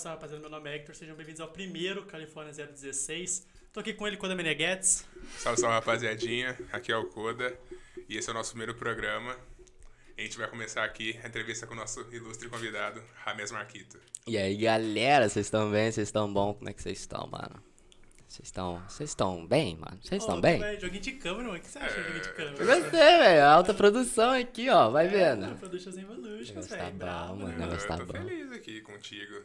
Salve, salve, rapaziada. Meu nome é Hector. Sejam bem-vindos ao primeiro California 016. Tô aqui com ele, Koda Meneghets. Salve, salve, rapaziadinha. Aqui é o Koda. E esse é o nosso primeiro programa. A gente vai começar aqui a entrevista com o nosso ilustre convidado, Rames Marquito. E aí, galera, vocês estão bem? Vocês estão bom? Como é que vocês estão, mano? Vocês estão. Vocês estão bem, mano? Vocês estão bem? véi, Joguinho de câmera, mano. O que você acha de joguinho de Eu câmera? gostei, velho. Alta produção aqui, ó. Vai vendo. Productions Evolutions, Negócio tá velho. bom, mano. né? Negócio tá eu tô bom. feliz aqui contigo.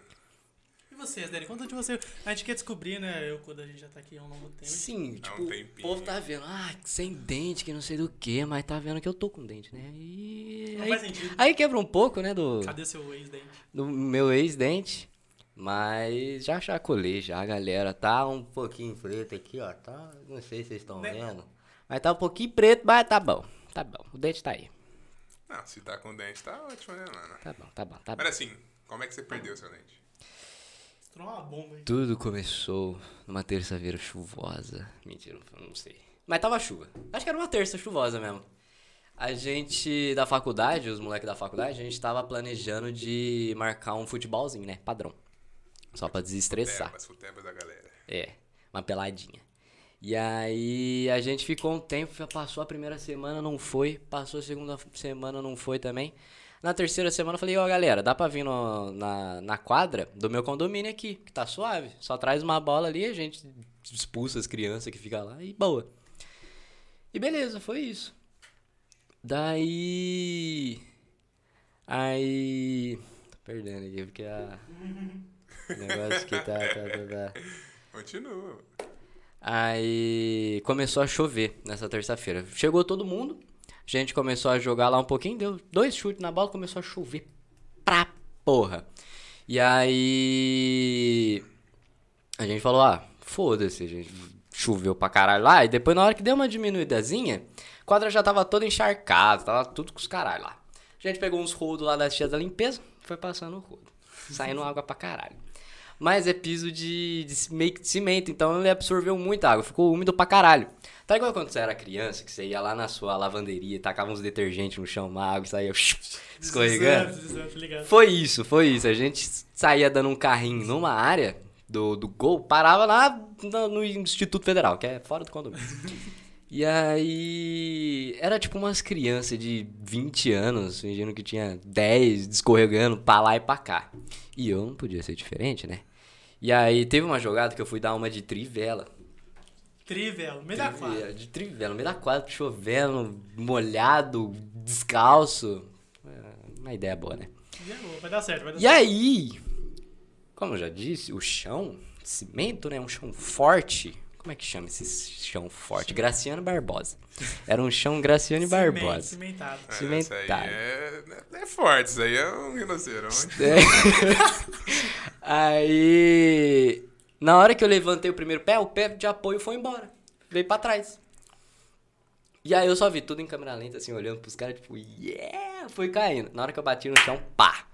E vocês, Dani? Conta de você. A gente quer descobrir, né? Eu, Koda, a gente já tá aqui há um longo tempo. Sim, Há tipo, um o povo tá vendo, ah, sem dente, que não sei do que, mas tá vendo que eu tô com dente, né? E Não aí, faz sentido. aí quebra um pouco, né, do, Cadê seu ex-dente? do meu ex-dente. Mas já chacolei já, a galera. Tá um pouquinho preto aqui, ó. Tá, não sei se vocês estão Né? vendo. Mas tá um pouquinho preto, mas tá bom. Tá bom. O dente tá aí. Não, se tá com dente, tá ótimo, né, mano? Tá bom, tá bom, tá bom. Mas assim, como é que você perdeu o seu dente? Estourou uma bomba aí. Tudo começou numa terça-feira chuvosa. Mentira, eu não sei. Mas tava chuva. Acho que era uma terça chuvosa mesmo. A gente da faculdade, os moleques da faculdade, a gente tava planejando de marcar um futebolzinho, né? Padrão. Só pra desestressar. Tebas, futebas da galera. É, uma peladinha. E aí a gente ficou um tempo, passou a primeira semana, não foi. Passou a segunda semana, não foi também. Na terceira semana eu falei, ó galera, dá pra vir no- na, na quadra do meu condomínio aqui, que tá suave. Só traz uma bola ali, a gente expulsa as crianças que ficam lá e boa. E beleza, foi isso. Daí. Aí. Tô perdendo aqui, porque a. O negócio aqui tá, tá, tá, tá. Continua. Aí começou a chover nessa terça-feira. Chegou todo mundo, a gente começou a jogar lá um pouquinho, deu dois chutes na bola, começou a chover pra porra. E aí a gente falou, ah, foda-se, gente choveu pra caralho lá. E depois na hora que deu uma diminuidazinha, a quadra já tava toda encharcada, tava tudo com os caralho lá. A gente pegou uns rodos lá das tias da limpeza, foi passando o rodo, saindo água pra caralho. Mas é piso de, de meio que de cimento, então ele absorveu muita água, ficou úmido pra caralho. Tá igual quando você era criança, que você ia lá na sua lavanderia, tacava uns detergentes no chão, uma água e saía escorregando. Tá? Foi isso, foi isso. A gente saía dando um carrinho numa área do, do gol, parava lá no, no Instituto Federal, que é fora do condomínio. E aí. Era tipo umas crianças de 20 anos, fingindo que tinha 10, escorregando pra lá e pra cá. E eu não podia ser diferente, né? E aí teve uma jogada que eu fui dar uma de trivela. Trivela, meio da quadra. De trivela, meio da quadra, chovendo, molhado, descalço. É, Uma ideia boa, né? Vai vai dar certo, vai dar E certo. aí, como eu já disse, o chão, cimento, né? Um chão forte. Como é que chama esse chão forte? Graciano Barbosa. Era um chão Graciano Cimento, Barbosa. Cimentado. É, Isso Cimentado. aí é, é forte, isso aí é um rinoceronte. É. aí, na hora que eu levantei o primeiro pé, o pé de apoio foi embora. Veio pra trás. E aí eu só vi tudo em câmera lenta, assim, olhando pros caras, tipo, yeah! Foi caindo. Na hora que eu bati no chão, pá!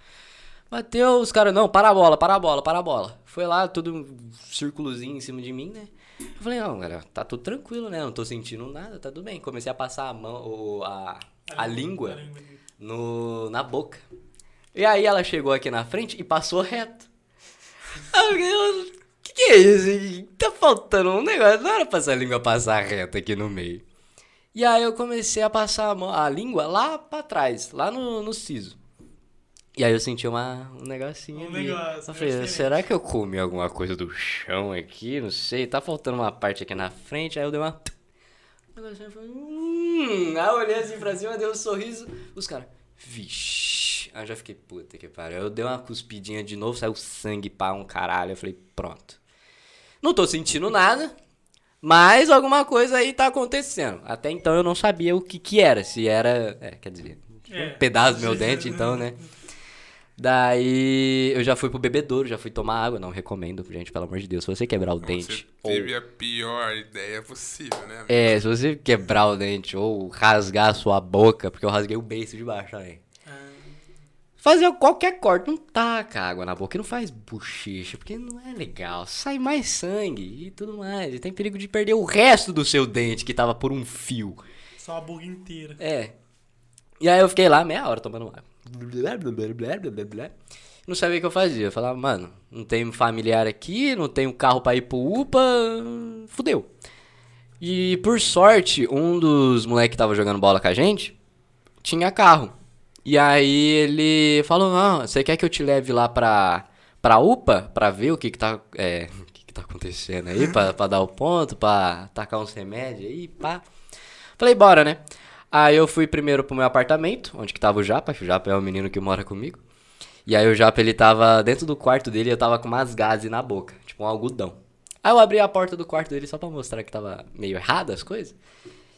Bateu, os caras, não, para a bola, para a bola, para a bola. Foi lá, tudo um círculozinho em cima de mim, né? Eu falei, não, galera, tá tudo tranquilo, né? Não tô sentindo nada, tá tudo bem. Comecei a passar a mão, o- a, a língua A língua. no, na boca. E aí ela chegou aqui na frente e passou reto. Aí eu fiquei, "O que, que é isso? Tá faltando um negócio. Não era pra essa língua passar reto aqui no meio. E aí eu comecei a passar a, mão- a língua lá pra trás, lá no, no siso. E aí eu senti uma, um negocinho Um ali. negócio, eu falei, negócio será que eu comi alguma coisa do chão aqui? Não sei, tá faltando uma parte aqui na frente. Aí eu dei uma... Um negocinho, falei, hum. Aí eu olhei assim pra cima, dei um sorriso. Os caras, vixe. Aí eu já fiquei, puta que pariu. Eu dei uma cuspidinha de novo, saiu sangue pra um caralho. Eu falei, pronto. Não tô sentindo nada, mas alguma coisa aí tá acontecendo. Até então eu não sabia o que que era. Se era, é, quer dizer, É. um pedaço do meu dente, então, né? Daí eu já fui pro bebedouro, já fui tomar água. Não recomendo, gente, pelo amor de Deus. Se você quebrar o dente. Você teve a pior ideia possível, né? amigo? É, se você quebrar o dente ou rasgar a sua boca, porque eu rasguei o beiço de baixo também. Ah, Fazer qualquer corte, não taca água na boca não faz bochecha, porque não é legal. Sai mais sangue e tudo mais. E tem perigo de perder o resto do seu dente que tava por um fio. Só a boca inteira. É. E aí eu fiquei lá meia hora tomando água. Não sabia o que eu fazia. Eu falava, mano, não tenho familiar aqui, não tenho carro pra ir pro UPA, fudeu. E por sorte, um dos moleques que tava jogando bola com a gente tinha carro. E aí ele falou, não, você quer que eu te leve lá pra, pra UPA pra ver o que que tá, é, o que que tá acontecendo aí, pra, pra dar o ponto, pra tacar uns remédios aí, pá. Falei, bora, né? Aí eu fui primeiro pro meu apartamento, onde que tava o Japa, o Japa é o menino que mora comigo. E aí o Japa, ele tava dentro do quarto dele e eu tava com umas gases na boca, tipo um algodão. Aí eu abri a porta do quarto dele só pra mostrar que tava meio errado as coisas.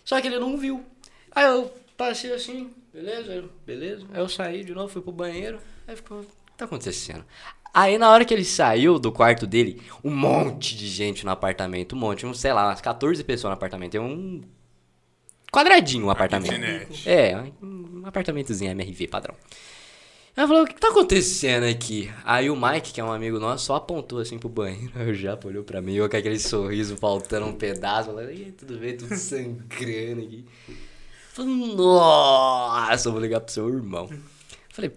Só que ele não viu. Aí eu passei assim, beleza, beleza. Aí eu saí de novo, fui pro banheiro. Aí ficou, o que tá acontecendo? Aí na hora que ele saiu do quarto dele, um monte de gente no apartamento, um monte, um, sei lá, umas 14 pessoas no apartamento. Tem um quadradinho o apartamento. kitnet. É, um apartamentozinho MRV padrão. Ela falou, o que tá acontecendo aqui? Aí o Mike, que é um amigo nosso, só apontou assim pro banheiro. Aí o Japa olhou pra mim, eu com aquele sorriso faltando um pedaço. Falando, "Ih, tudo bem, tudo sangrando aqui. Falei, nossa, eu vou ligar pro seu irmão. Falei,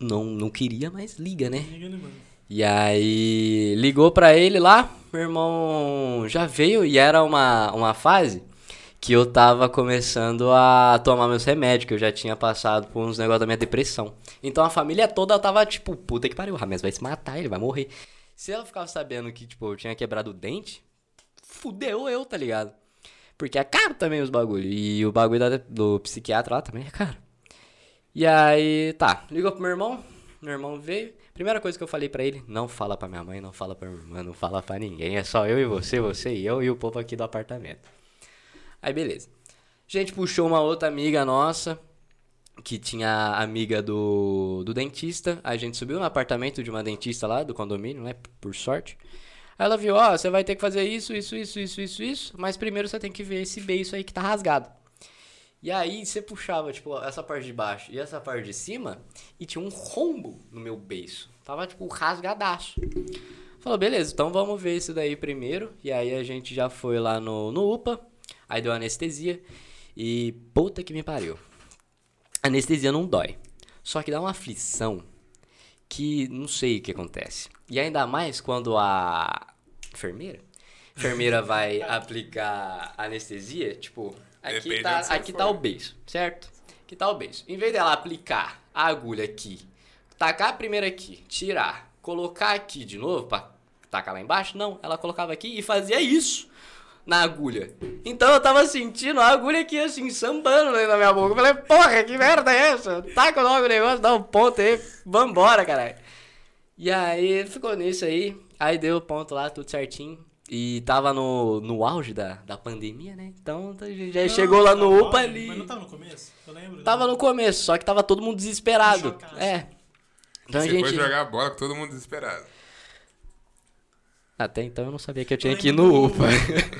não, não queria, mas liga, né? Liga, né, mano? E aí ligou pra ele lá, meu irmão já veio e era uma, uma fase que eu tava começando a tomar meus remédios, que eu já tinha passado por uns negócios da minha depressão. Então a família toda tava tipo, puta que pariu, o Rames vai se matar, ele vai morrer. Se ela ficava sabendo que, tipo, eu tinha quebrado o dente, fudeu eu, tá ligado? Porque é caro também os bagulho. E o bagulho da- do psiquiatra lá também é caro. E aí, tá, ligou pro meu irmão, meu irmão veio. Primeira coisa que eu falei pra ele, não fala pra minha mãe, não fala pra minha irmã, não fala pra ninguém. É só eu e você, você e eu e o povo aqui do apartamento. Aí beleza. A gente puxou uma outra amiga nossa, que tinha amiga do, do dentista. A gente subiu no apartamento de uma dentista lá do condomínio, né? Por sorte. Aí ela viu, ó, você vai ter que fazer isso, isso, isso, isso, isso, isso. Mas primeiro você tem que ver esse beiço aí que tá rasgado. E aí você puxava, tipo, essa parte de baixo e essa parte de cima, e tinha um rombo no meu beiço. Tava, tipo, rasgadaço. Falou, beleza, então vamos ver isso daí primeiro. E aí a gente já foi lá no, no UPA, aí deu anestesia. E puta que me pariu. Anestesia não dói. Só que dá uma aflição que não sei o que acontece. E ainda mais quando a enfermeira, enfermeira vai aplicar anestesia, tipo, aqui Depende tá, aqui for. tá o beiço, certo? Aqui tá o beiço. Em vez dela aplicar a agulha aqui, tacar a primeira aqui, tirar, colocar aqui de novo pra tacar lá embaixo, não, ela colocava aqui e fazia isso na agulha. Então eu tava sentindo a agulha aqui assim, sambando da minha boca. Eu falei, porra, que merda é essa? Taca logo o negócio, dá um ponto aí, vambora, caralho. E aí ficou nisso aí. Aí deu o ponto lá, tudo certinho. E tava no, no auge da, da pandemia, né? Então a gente já Não, chegou lá no UPA auge, ali. Mas não tava no começo? Eu lembro. Tava no começo, só que tava todo mundo desesperado. É. Então a Você gente. foi jogar bola com todo mundo desesperado. Até então eu não sabia que eu tinha Eu que ir no do- UPA.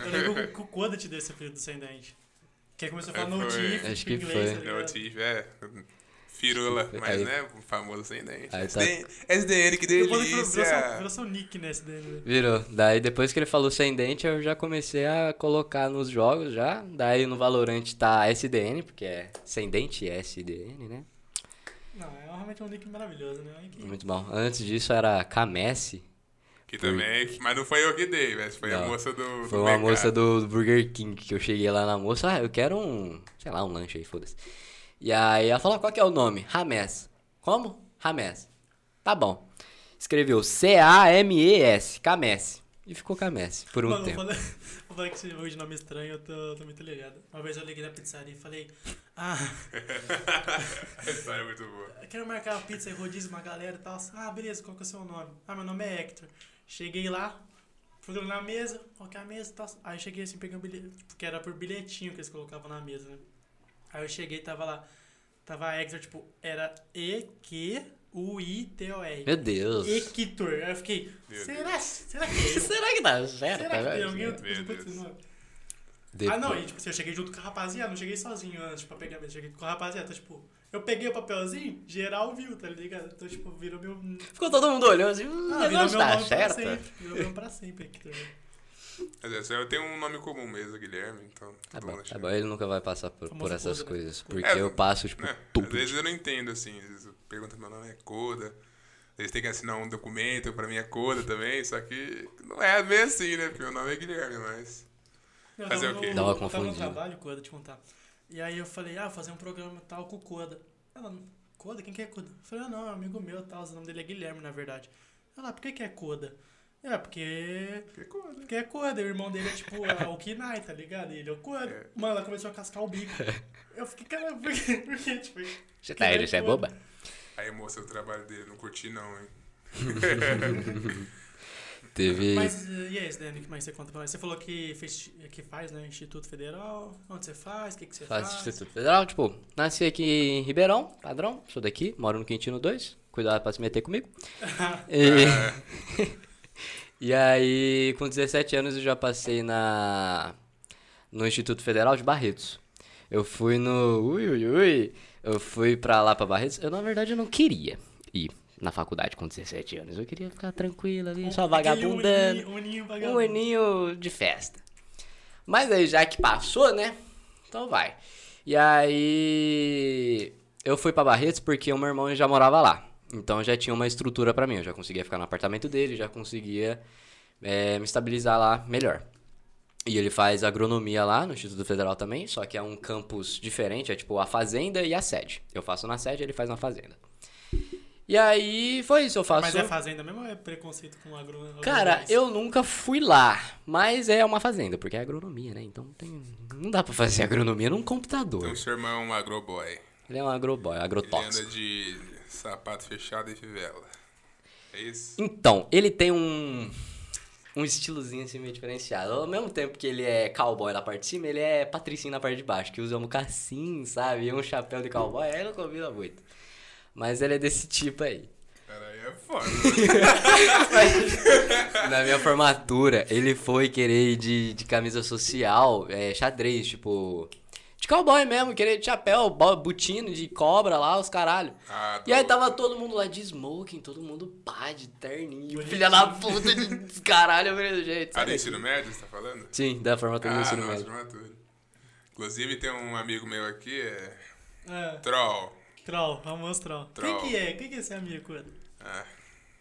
Eu lembro que o Koda te deu esse apelido do sem dente. Que aí começou a falar É, no foi. Tiff, Acho tipo, que inglês, foi. tá tive, é. Firula, mas Aí- né, o famoso sem dente. Aí tá- SDN, SDN, que ele virou, virou, seu, delícia! virou seu nick nesse dele, velho. Virou. Daí depois que ele falou sem dente, eu já comecei a colocar nos jogos já. Daí no Valorant tá SDN, porque é sem dente e SDN, né? Não, é realmente um nick maravilhoso, né? Nick- Muito bom. Antes disso era Kamesse. Que também, mas não foi eu que dei, mas foi a Não, moça do. do Foi uma mercado. moça do Burger King que eu cheguei lá na moça. Ah, eu quero um, sei lá, um lanche aí, foda-se. E aí ela falou, qual que é o nome? Rames. Como? Rames. Tá bom. Escreveu C-A-M-E-S, Kamesse. E ficou Kamesse por um Mano, tempo. Vou falar, vou falar que você ouve de nome estranho, eu tô, tô muito ligado. Uma vez eu liguei na pizzaria e falei, ah, A história é muito boa. eu quero marcar uma pizza e rodízio uma galera e tal. Ah, beleza, qual que é o seu nome? Ah, meu nome é Hector. Cheguei lá, fui na mesa, coloquei a mesa e tal. Aí eu cheguei assim, peguei um bilhete, porque era por bilhetinho que eles colocavam na mesa, né? Aí eu cheguei e tava lá, tava Hector, tipo, era E-Q-U-I-T-O-R. Meu Deus. Equitor. Aí eu fiquei, Meu será, será que é eu? Será que dá certo? Será que tem alguém outro? Depois- Ah, não, e tipo assim, eu cheguei junto com a rapaziada, não cheguei sozinho antes pra pegar a mesa, cheguei com a rapaziada. Então, tipo, eu peguei o papelzinho, geral viu, tá ligado? Então, tipo, virou meu. Ficou todo mundo olhando assim, hum, Ah, o virou meu tá nome pra certo. sempre. Virou meu nome pra sempre aqui também. Mas é, eu tenho um nome comum mesmo, Guilherme, então. Tá todo bom, tá chama. bom. Ele nunca vai passar por, por essas Koda, né? coisas. Porque É, eu passo, tipo, né? tudo. Às vezes eu não entendo, assim. Às vezes eu pergunto meu nome é Coda. Eles têm que assinar um documento, pra mim é Coda também, só que não é bem assim, né? Porque meu nome é Guilherme, mas. Eu Fazer o quê? Dá uma eu Tava no confundida. trabalho, Coda, te contar. E aí eu falei, ah, vou fazer um programa tal com o Coda. Ela, Coda? Quem que é Coda? Eu falei, ah, não, é um amigo meu tal, o nome dele é Guilherme, na verdade. Ela, por que que é Coda? É, porque... Que Coda. Porque é Coda, o irmão dele é tipo é o Kinai, tá ligado? E ele é o Coda. É. Mano, ela começou a cascar o bico. Eu fiquei, cara, por quê? Por quê? Tipo, Você tá aí, você é boba? Aí, moça, o trabalho dele, não curti não, hein? Teve. Mas eh, e aí, Dani, o que mais você conta pra nós? Você falou que, fez, que faz, né? Instituto Federal. Onde você faz? O que, que você Faz faz? Instituto Federal, tipo, nasci aqui em Ribeirão, padrão, sou daqui, moro no Quintino 2, cuidado pra se meter comigo. E, e aí, com 17 anos, eu já passei na no Instituto Federal de Barretos. Eu fui no. Ui, ui, ui. Eu fui pra lá pra Barretos. Eu, na verdade, eu não queria ir na faculdade com 17 anos. Eu queria ficar tranquilo ali, só vagabundando. Uninho, uninho Um aninho de festa. Mas aí, já que passou, né? Então vai. E aí. Eu fui pra Barretos porque o meu irmão já morava lá. Então já tinha uma estrutura pra mim. Eu já conseguia ficar no apartamento dele, já conseguia é, me estabilizar lá melhor. E ele faz agronomia lá no Instituto Federal também, só que é um campus diferente, é tipo a fazenda e a sede. Eu faço na sede, ele faz na fazenda. E aí foi isso, eu faço. Mas é fazenda mesmo ou é preconceito com agro? Cara, eu nunca fui lá, mas é uma fazenda, porque é agronomia, né? Então tem... não dá pra fazer agronomia num computador. Então, seu irmão é um agroboy. Ele é um agroboy, Ele anda agrotóxico. de sapato fechado e fivela. É isso? Então, ele tem um um estilozinho assim meio diferenciado. Ao mesmo tempo que ele é cowboy na parte de cima, ele é patricinho na parte de baixo, que usa um mocassim, sabe? E um chapéu de cowboy, aí não combina muito. Mas ele é desse tipo aí. Cara, aí é foda. Na minha formatura, ele foi querer ir de, de camisa social, é, xadrez, tipo. De cowboy mesmo, querer de chapéu, bo- botino, de cobra lá, os caralho. Ah, E aí tô- tava todo mundo lá de smoking, todo mundo pá, de terninho, filha da puta de caralho, eu falei, gente. Ah, do ensino médio, você tá falando? Sim, da formatura do Ah, ensino não, médio. formatura. Inclusive, tem um amigo meu aqui, é... É, Troll. Troll, vamos troll. Troll. Quem que é? Quem que é esse amigo? Ah,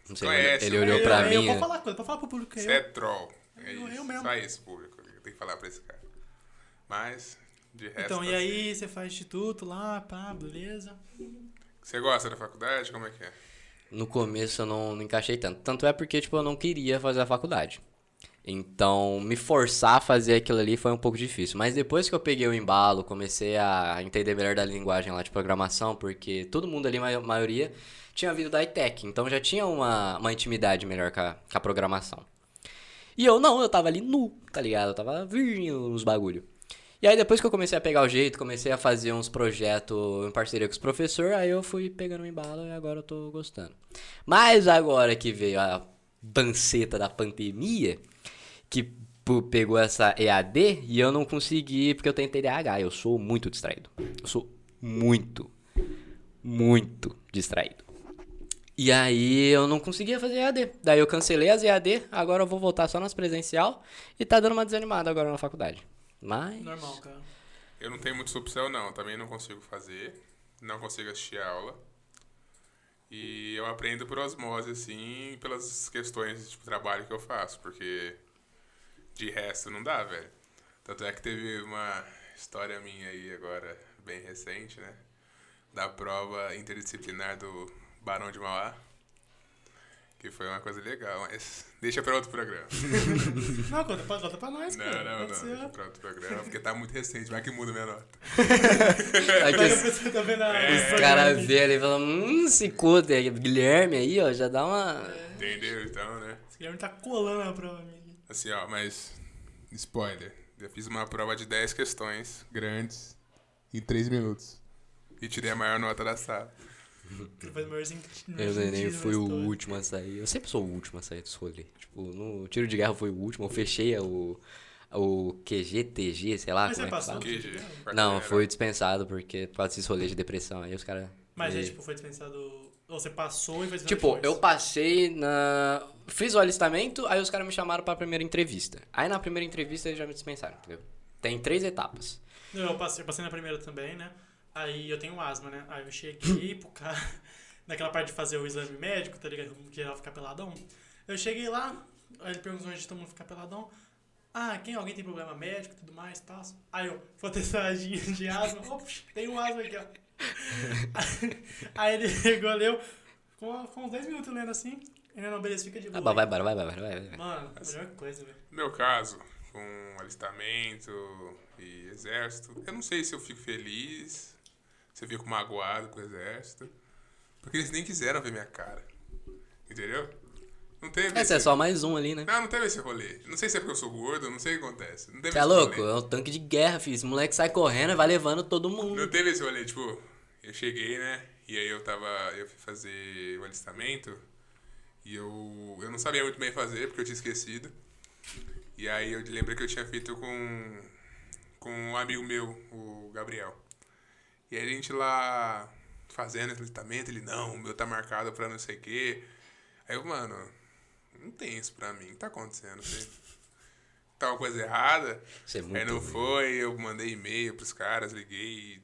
Não sei, Conhece, ele né? olhou eu, pra eu, mim. Eu, pode falar, Coda, pode falar pro público que você é é eu. troll. É Eu- isso. eu mesmo. Só isso, público. que Tem que falar pra esse cara. Mas, de resto... Então, tá e aí você faz instituto lá, pá, beleza. Você gosta da faculdade? Como é que é? No começo eu não, não encaixei tanto. Tanto é porque, tipo, eu não queria fazer a faculdade. Então, me forçar a fazer aquilo ali foi um pouco difícil. Mas depois que eu peguei o embalo, comecei a entender melhor da linguagem lá de programação, porque todo mundo ali, a maioria, tinha vindo da iTech. Então já tinha uma, uma intimidade melhor com a, com a programação. E eu não, eu tava ali nu, tá ligado? Eu tava virgem nos bagulho. E aí depois que eu comecei a pegar o jeito, comecei a fazer uns projetos em parceria com os professores, aí eu fui pegando o embalo e agora eu tô gostando. Mas agora que veio a banceta da pandemia, que pegou essa EAD e eu não consegui porque eu tenho TDAH, eu sou muito distraído. Eu sou muito, muito distraído. E aí eu não conseguia fazer EAD. Daí eu cancelei as EAD, agora eu vou voltar só nas presencial e tá dando uma desanimada agora na faculdade. Mas Normal, cara. Eu não tenho muita opção, não. Também não consigo fazer. Não consigo assistir a aula. E eu aprendo por osmose, assim, pelas questões de tipo, trabalho que eu faço. Porque de resto não dá, velho. Tanto é que teve uma história minha aí agora, bem recente, né? Da prova interdisciplinar do Barão de Mauá. Que foi uma coisa legal, mas deixa pra outro programa. Não, conta pra, conta pra nós, Não, cara. não, Pode não, ser. deixa pra outro programa, porque tá muito recente, vai que muda minha nota. os, tá vendo a- os os caras vê ali e falam, hum, se cuda, Guilherme aí, ó, já dá uma... Entendeu? Então, né? Esse Guilherme tá colando a prova minha. Assim, ó, mas. Spoiler. Eu fiz uma prova de 10 questões grandes em 3 minutos. E tirei a maior nota da sala. Eu nem fui o último a sair. Eu sempre sou o último a sair dos rolês. Tipo, no tiro de guerra fui o último, eu fechei o, o QG, TG, sei lá Mas como você é que passou? fala. QG. Não, foi dispensado porque por causa desses rolês de depressão. Aí os caras. Mas aí, me- tipo, foi dispensado. Você passou e dispensado Tipo, depois. eu passei na. Fiz o alistamento, aí os caras me chamaram pra primeira entrevista. Aí na primeira entrevista eles já me dispensaram, entendeu? Tem três etapas. Eu passei, eu passei na primeira também, né? Aí eu tenho asma, né? Aí eu cheguei pro cara. naquela parte de fazer o exame médico, tá ligado? Que geral ficar peladão. Eu cheguei lá, aí ele perguntou onde todo mundo ficar peladão. Ah, quem? Alguém tem problema médico e tudo mais, tal. Aí eu, vou testar de, de asma. Ops, tem um asma aqui, ó. aí ele pegou, leu, com, com uns 10 minutos lendo assim. Ele não, beleza, fica de boa. Ah, vai, vai, vai, vai, vai, vai. Mano, melhor coisa, velho. No meu caso, com alistamento e exército, eu não sei se eu fico feliz, se eu fico magoado com o exército, porque eles nem quiseram ver minha cara. Entendeu? Não teve Esse é esse- só mais um ali, né? Não, não teve esse rolê. Não sei se é porque eu sou gordo, não sei o que acontece. Não teve Você é louco? rolê. É um tanque de guerra, filho. Esse moleque sai correndo e vai levando todo Não mundo. teve esse rolê, tipo, eu cheguei, né? E aí eu tava. Eu fui fazer o alistamento. E eu. Eu não sabia muito bem fazer, porque eu tinha esquecido. E aí eu lembrei que eu tinha feito com. Com um amigo meu, o Gabriel. E aí a gente lá fazendo esse alistamento, ele, não, o meu tá marcado pra não sei o quê. Aí eu, mano, não tem isso pra mim, o que tá acontecendo? Tem- Tá uma coisa errada? Você é Aí não ruim. foi, eu mandei e-mail pros caras, liguei,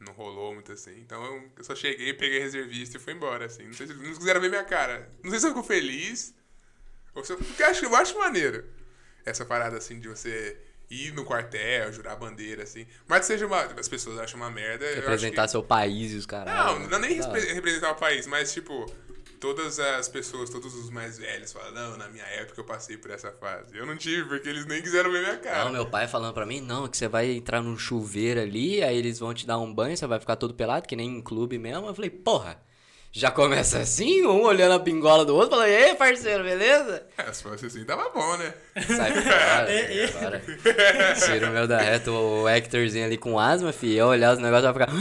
não rolou muito assim. Então eu, só cheguei, peguei reservista e fui embora, assim. Não sei se eles quiseram ver minha cara. Não sei se eu fico feliz, ou se eu, porque eu acho, eu acho maneiro. Essa parada assim de você ir no quartel, jurar bandeira, assim. Mas que seja uma. As pessoas acham uma merda. acho que- Representar seu país e os caras. não, não nem repre- representar o país, mas tipo, todas as pessoas, todos os mais velhos falam, não, na minha época eu passei por essa fase. Eu não tive, porque eles nem quiseram ver minha cara. Não, meu pai falando pra mim, não, que você vai entrar num chuveiro ali, aí eles vão te dar um banho, você vai ficar todo pelado, que nem em clube mesmo. Eu falei, porra, já começa assim, um olhando a pingola do outro, falando, ei, parceiro, beleza? É, se fosse assim, tava bom, né? Sai fora, É, é. sai fora. Tira o meu da reta, o Hectorzinho ali com asma, fi, eu olhar os negócios, vai ficar...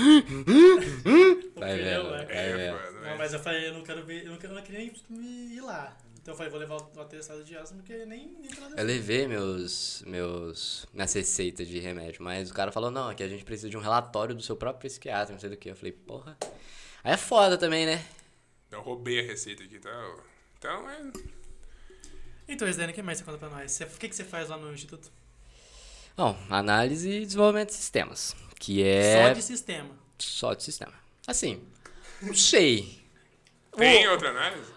Vai né? vai É, vendo. foda, Não, mas- eu falei, eu não quero ver, eu não, quero, eu não queria nem ir lá. Então eu falei, vou levar o atestado de asma, porque nem, nem Eu ver. levei meus, meus, minhas receitas de remédio, mas o cara falou, não, aqui a gente precisa de um relatório do seu próprio psiquiatra, não sei do que. Eu falei, porra. Aí é foda também, né? Eu roubei a receita aqui, então. Então é. Então, Esdene, o que mais você conta pra nós? Você- O que, que você faz lá no Instituto? Bom, análise e desenvolvimento de sistemas, que Só é de sistema. só de sistema. Assim, não sei. Tem outra análise?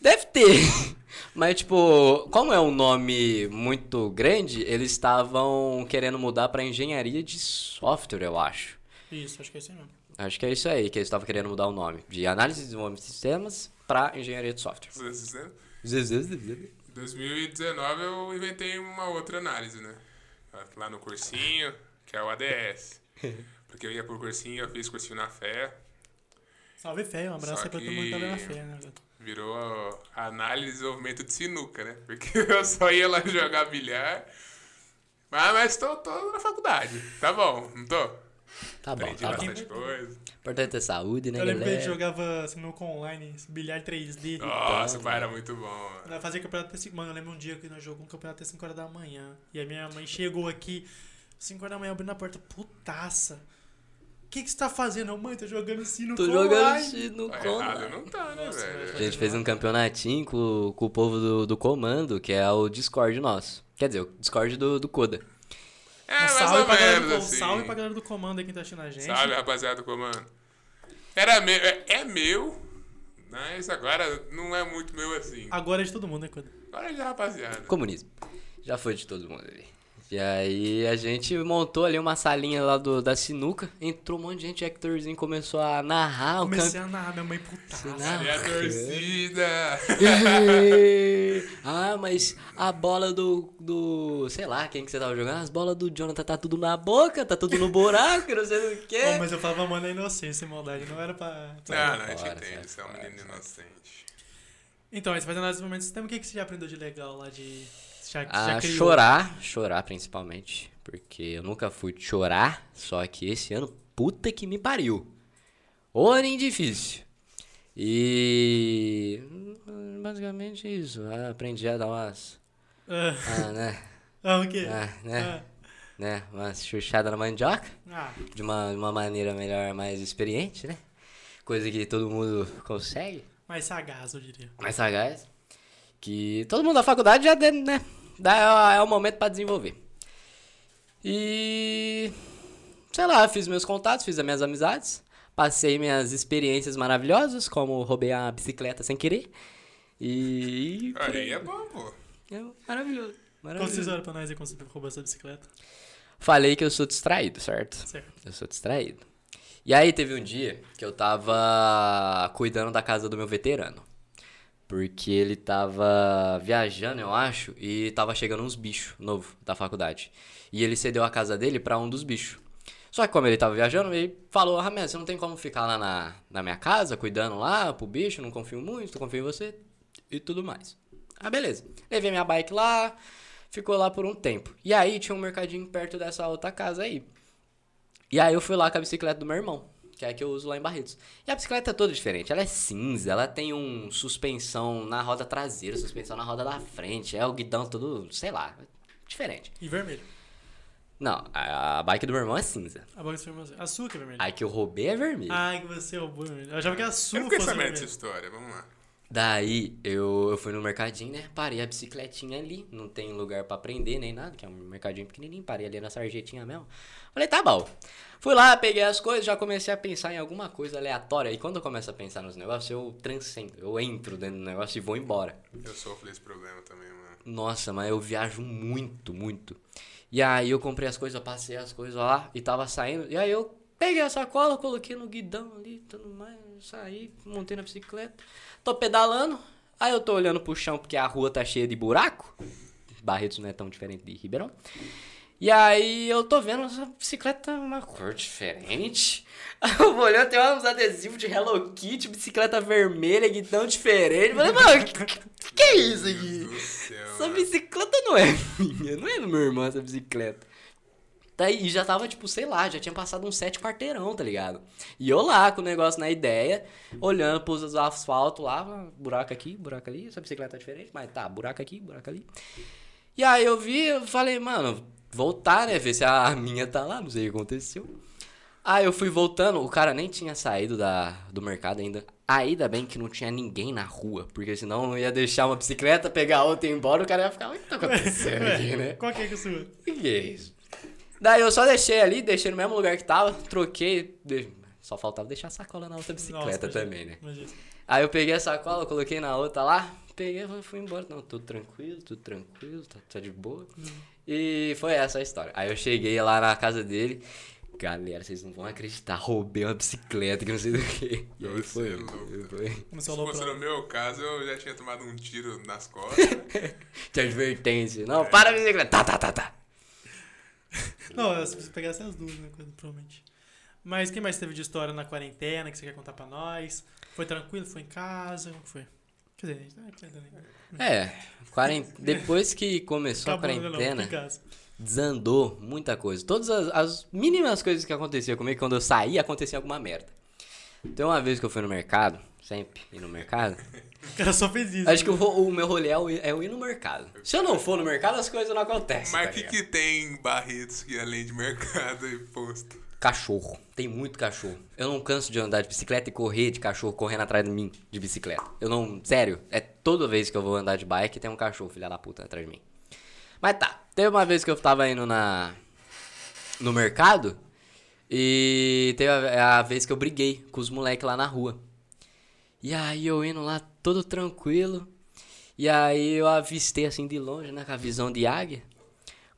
Deve ter. Mas, tipo, como é um nome muito grande, eles estavam querendo mudar pra engenharia de software, eu acho. Isso, acho que é isso aí mesmo. Acho que é isso aí que eles estavam querendo mudar o nome. De análise e desenvolvimento de sistemas pra engenharia de software. Em 2019 eu inventei uma outra análise, né? Lá no cursinho, que é o ADS. Porque eu ia pro cursinho, eu fiz cursinho na fé, Salve fé, um abraço Só aí pra todo mundo que tá vendo a fé, né, gato? virou a análise e desenvolvimento de sinuca, né? Porque eu só ia lá jogar bilhar. Mas, mas tô, tô na faculdade. Tá bom, não tô? Tá bom, tá bom. bastante coisa. Importante é saúde, né, Eu lembro que a gente galera? jogava sinuca online, bilhar 3D. Nossa, o pai era muito bom. mano. Nós fazia campeonato até 5 Mano, eu lembro um dia que nós jogamos um campeonato até 5 horas da manhã. E a minha mãe chegou aqui, 5 horas da manhã, abrindo a porta. Putaça! O que, que você tá fazendo? Eu, mãe, tô jogando sino Tô com jogando online. assim no Tá errado não tá, né, Nossa, velho? A gente fez um campeonatinho com, com o povo do, do comando, que é o Discord nosso. Quer dizer, o Discord do, do Coda. É, Um mais salve, pra galera do, menos, um assim. salve pra galera do comando aí que tá assistindo a gente. Salve, rapaziada do comando. Era meu, é, é meu, mas agora não é muito meu assim. Agora é de todo mundo, né, Coda? Agora é de rapaziada. Comunismo. Já foi de todo mundo ali. E aí a gente montou ali uma salinha lá do, da sinuca. Entrou um monte de gente, Hectorzinho começou a narrar o Comecei campeonato. a narrar, minha mãe putaça. Ensinar. Cadê a torcida? ah, mas a bola do, do. Sei lá, quem que você tava jogando? As bolas do Jonathan tá tudo na boca, tá tudo no buraco, não sei o quê. Pô, mas eu falava, mano, é inocência maldade, não era pra... Não, não, a gente entende, você é um menino inocente. Então, aí você faz análise do momento do sistema, o que, que você já aprendeu de legal lá de... Já, A criou? chorar, chorar principalmente, porque eu nunca fui chorar, só que esse ano, puta que me pariu. Orem difícil. E hum, basicamente isso, Ah, aprendi a dar umas, Ah, ah, né, ah, o quê? ah, né, Ah, né, umas chuchadas na mandioca, ah, de uma, uma maneira melhor, mais experiente, né, coisa que todo mundo consegue. mais sagaz, eu diria. mais sagaz, que todo mundo da faculdade já né? Dá, é o momento pra desenvolver. E sei lá, fiz meus contatos, fiz as minhas amizades, Passei minhas experiências maravilhosas, como roubei a bicicleta sem querer. E. Aí é bom, pô. É maravilhoso. Maravilhoso. história pra nós aí quando você roubou essa bicicleta. Falei que eu sou distraído, certo? Certo. Eu sou distraído. E aí teve um dia que eu tava cuidando da casa do meu veterano. Porque ele tava viajando, eu acho, e tava chegando uns bichos novos da faculdade. E ele cedeu a casa dele pra um dos bichos. Só que como ele tava viajando, ele falou, Ramé, você não tem como ficar lá na, na minha casa, cuidando lá pro bicho, não confio muito, confio em você e tudo mais. Ah, beleza. Levei minha bike lá, ficou lá por um tempo. E aí tinha um mercadinho perto dessa outra casa aí. E aí eu fui lá com a bicicleta do meu irmão, que é a que eu uso lá em Barretos. E a bicicleta é toda diferente. Ela é cinza, ela tem um suspensão na roda traseira, suspensão na roda da frente. É o guidão todo, sei lá, diferente. E vermelho. Não, a, a bike do meu irmão é cinza. A bola foi você. A sua que é vermelha. A que eu roubei é vermelha. Ai, que você roubou vermelho. Eu achava que a sua Eu fosse sabendo dessa vermelha. história, vamos lá. Daí eu, eu fui no mercadinho, né? Parei a bicicletinha ali. Não tem lugar pra prender nem nada, que é um mercadinho pequenininho. Parei ali na sarjetinha mesmo. Falei, tá bom. Fui lá, peguei as coisas, já comecei a pensar em alguma coisa aleatória. E quando eu começo a pensar nos negócios, eu transcendo. Eu entro dentro do negócio e vou embora. Eu sofro desse problema também, mano. Nossa, mas eu viajo muito, muito. E aí eu comprei as coisas, passei as coisas lá e tava saindo. E aí eu peguei a sacola, coloquei no guidão ali, tudo mais, saí, montei na bicicleta. Tô pedalando, aí eu tô olhando pro chão porque a rua tá cheia de buraco. Barretos não é tão diferente de Ribeirão. E aí eu tô vendo essa bicicleta uma cor diferente. Eu vou olhando, tem uns adesivos de Hello Kitty, bicicleta vermelha, guidão diferente. Falei, mano, que, que, que é isso aqui? Meu Deus do céu, Essa mano. bicicleta não é minha, não é do meu irmão essa bicicleta. Daí, e já tava, tipo, sei lá, já tinha passado uns sete quarteirão, tá ligado? E eu lá, com o negócio na ideia, olhando pros asfalto lá, buraco aqui, buraco ali, essa bicicleta tá diferente, mas tá, buraco aqui, buraco ali. E aí eu vi, eu falei, mano, voltar, né, ver se a minha tá lá, não sei o que aconteceu. Aí eu fui voltando, o cara nem tinha saído da, do mercado ainda. Ainda bem que não tinha ninguém na rua, porque senão eu ia deixar uma bicicleta, pegar outra e ir embora, o cara ia ficar, o que tá acontecendo aqui, né? Qual que é que é sua? O que, é isso? Daí eu só deixei ali, deixei no mesmo lugar que tava, troquei. Só faltava deixar a sacola na outra bicicleta Nossa, também, né? imagina. Aí eu peguei a sacola, coloquei na outra lá, peguei e fui embora. Não, tudo tranquilo, tudo tranquilo, tá, tá de boa. E foi essa a história. Aí eu cheguei lá na casa dele. Galera, vocês não vão acreditar, roubei uma bicicleta que não sei do que. E aí foi. é louco. foi. Se fosse no meu caso, eu já tinha tomado um tiro nas costas. De advertência. Não, para a bicicleta. Tá, tá, tá, tá. Não, se você pegasse as duas, né? Provavelmente. Mas quem mais teve de história na quarentena que você quer contar pra nós? Foi tranquilo? Foi em casa? Como foi? Quer dizer, a gente tá quarentena ainda. É, quaren- depois que começou a Acabou, né, não, quarentena. Casa. desandou muita coisa. Todas as, as mínimas coisas que aconteciam comigo, quando eu saía, acontecia alguma merda. Tem uma vez que eu fui no mercado, sempre ir no mercado. O cara só fez isso. Acho que né? o, meu rolê é o, ir- é o ir no mercado. Se eu não for no mercado, as coisas não acontecem. Mas tá o que, ligado? que tem em Barretos que além de mercado e posto? Cachorro. Tem muito cachorro. Eu não canso de andar de bicicleta e correr de cachorro correndo atrás de mim de bicicleta. Eu não. Sério, é toda vez que eu vou andar de bike tem um cachorro, filha da puta, atrás de mim. Mas tá. Teve uma vez que eu tava indo na. no mercado. E teve a, a vez que eu briguei com os moleques lá na rua. E aí eu indo lá todo tranquilo. E aí eu avistei assim de longe, né? Com a visão de águia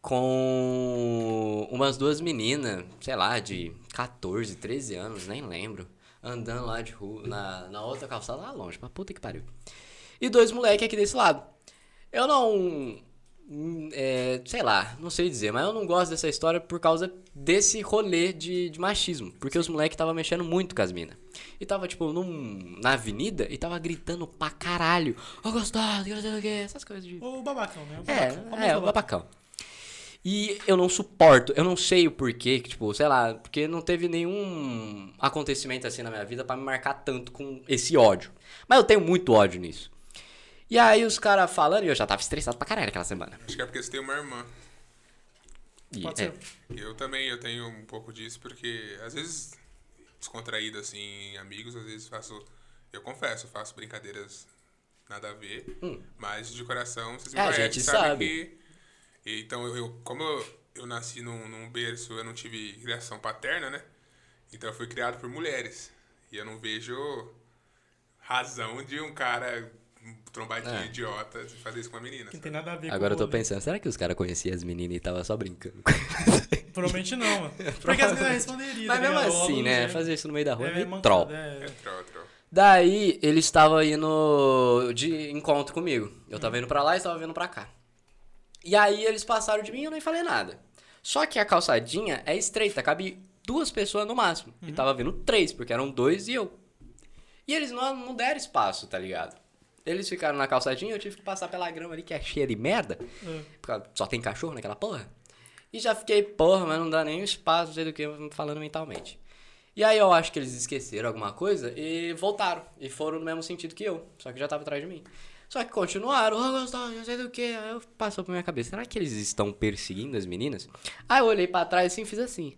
com umas duas meninas, sei lá, de 14, 13 anos, nem lembro, andando lá de rua, na, na outra calçada lá longe, pra puta que pariu. E dois moleques aqui desse lado. Eu não. hum, é, sei lá, não sei dizer, mas eu não gosto dessa história por causa desse rolê de, de machismo. Porque os moleques tava mexendo muito com as minas. E tava, tipo, num, na avenida e tava gritando pra caralho. Ô, gostosa, que não sei o que, essas coisas de. O babacão, né? O É, babacão. é, o babacão. E eu não suporto, eu não sei o porquê, que, tipo, sei lá, porque não teve nenhum acontecimento assim na minha vida pra me marcar tanto com esse ódio. Mas eu tenho muito ódio nisso. E aí os caras falando, e eu já tava estressado pra caralho aquela semana. Acho que é porque você tem uma irmã. E, Pode é, ser. Eu também eu tenho um pouco disso, porque às vezes, descontraído assim, em amigos, às vezes faço. Eu confesso, faço brincadeiras nada a ver, Hum. mas de coração vocês me É, a conhecem, gente sabem sabe. que. Então, eu, como eu, eu nasci num, num berço, eu não tive criação paterna, né? Então eu fui criado por mulheres. E eu não vejo razão de um cara um trombadinho É. idiota fazer isso com uma menina. Que não tem nada a ver Agora eu tô pensando, será que os caras conheciam as meninas e tava só brincando? Provavelmente não, mano. Porque as meninas responderiam. Mas tá mesmo assim, Óbvio, né? Fazer isso no meio da rua é, É, meio mancada, troll. é. É, troll, troll. Daí ele estava indo de encontro comigo. Eu tava indo pra lá e estava vindo pra cá. E aí eles passaram de mim e eu nem falei nada. Só que a calçadinha é estreita, cabe duas pessoas no máximo. E tava vindo três, porque eram dois e eu. E eles não, não deram espaço, tá ligado? Eles ficaram na calçadinha, eu tive que passar pela grama ali que é cheia de merda. É. Porque só tem cachorro naquela porra. E já fiquei, porra, mas não dá nem espaço, não sei do que, falando mentalmente. E aí eu acho que eles esqueceram alguma coisa e voltaram. E foram no mesmo sentido que eu. Só que já tava atrás de mim. Só que continuaram, oh, gostoso, não sei do que. Aí eu passou pra minha cabeça, será que eles estão perseguindo as meninas? Aí eu olhei pra trás assim e fiz assim.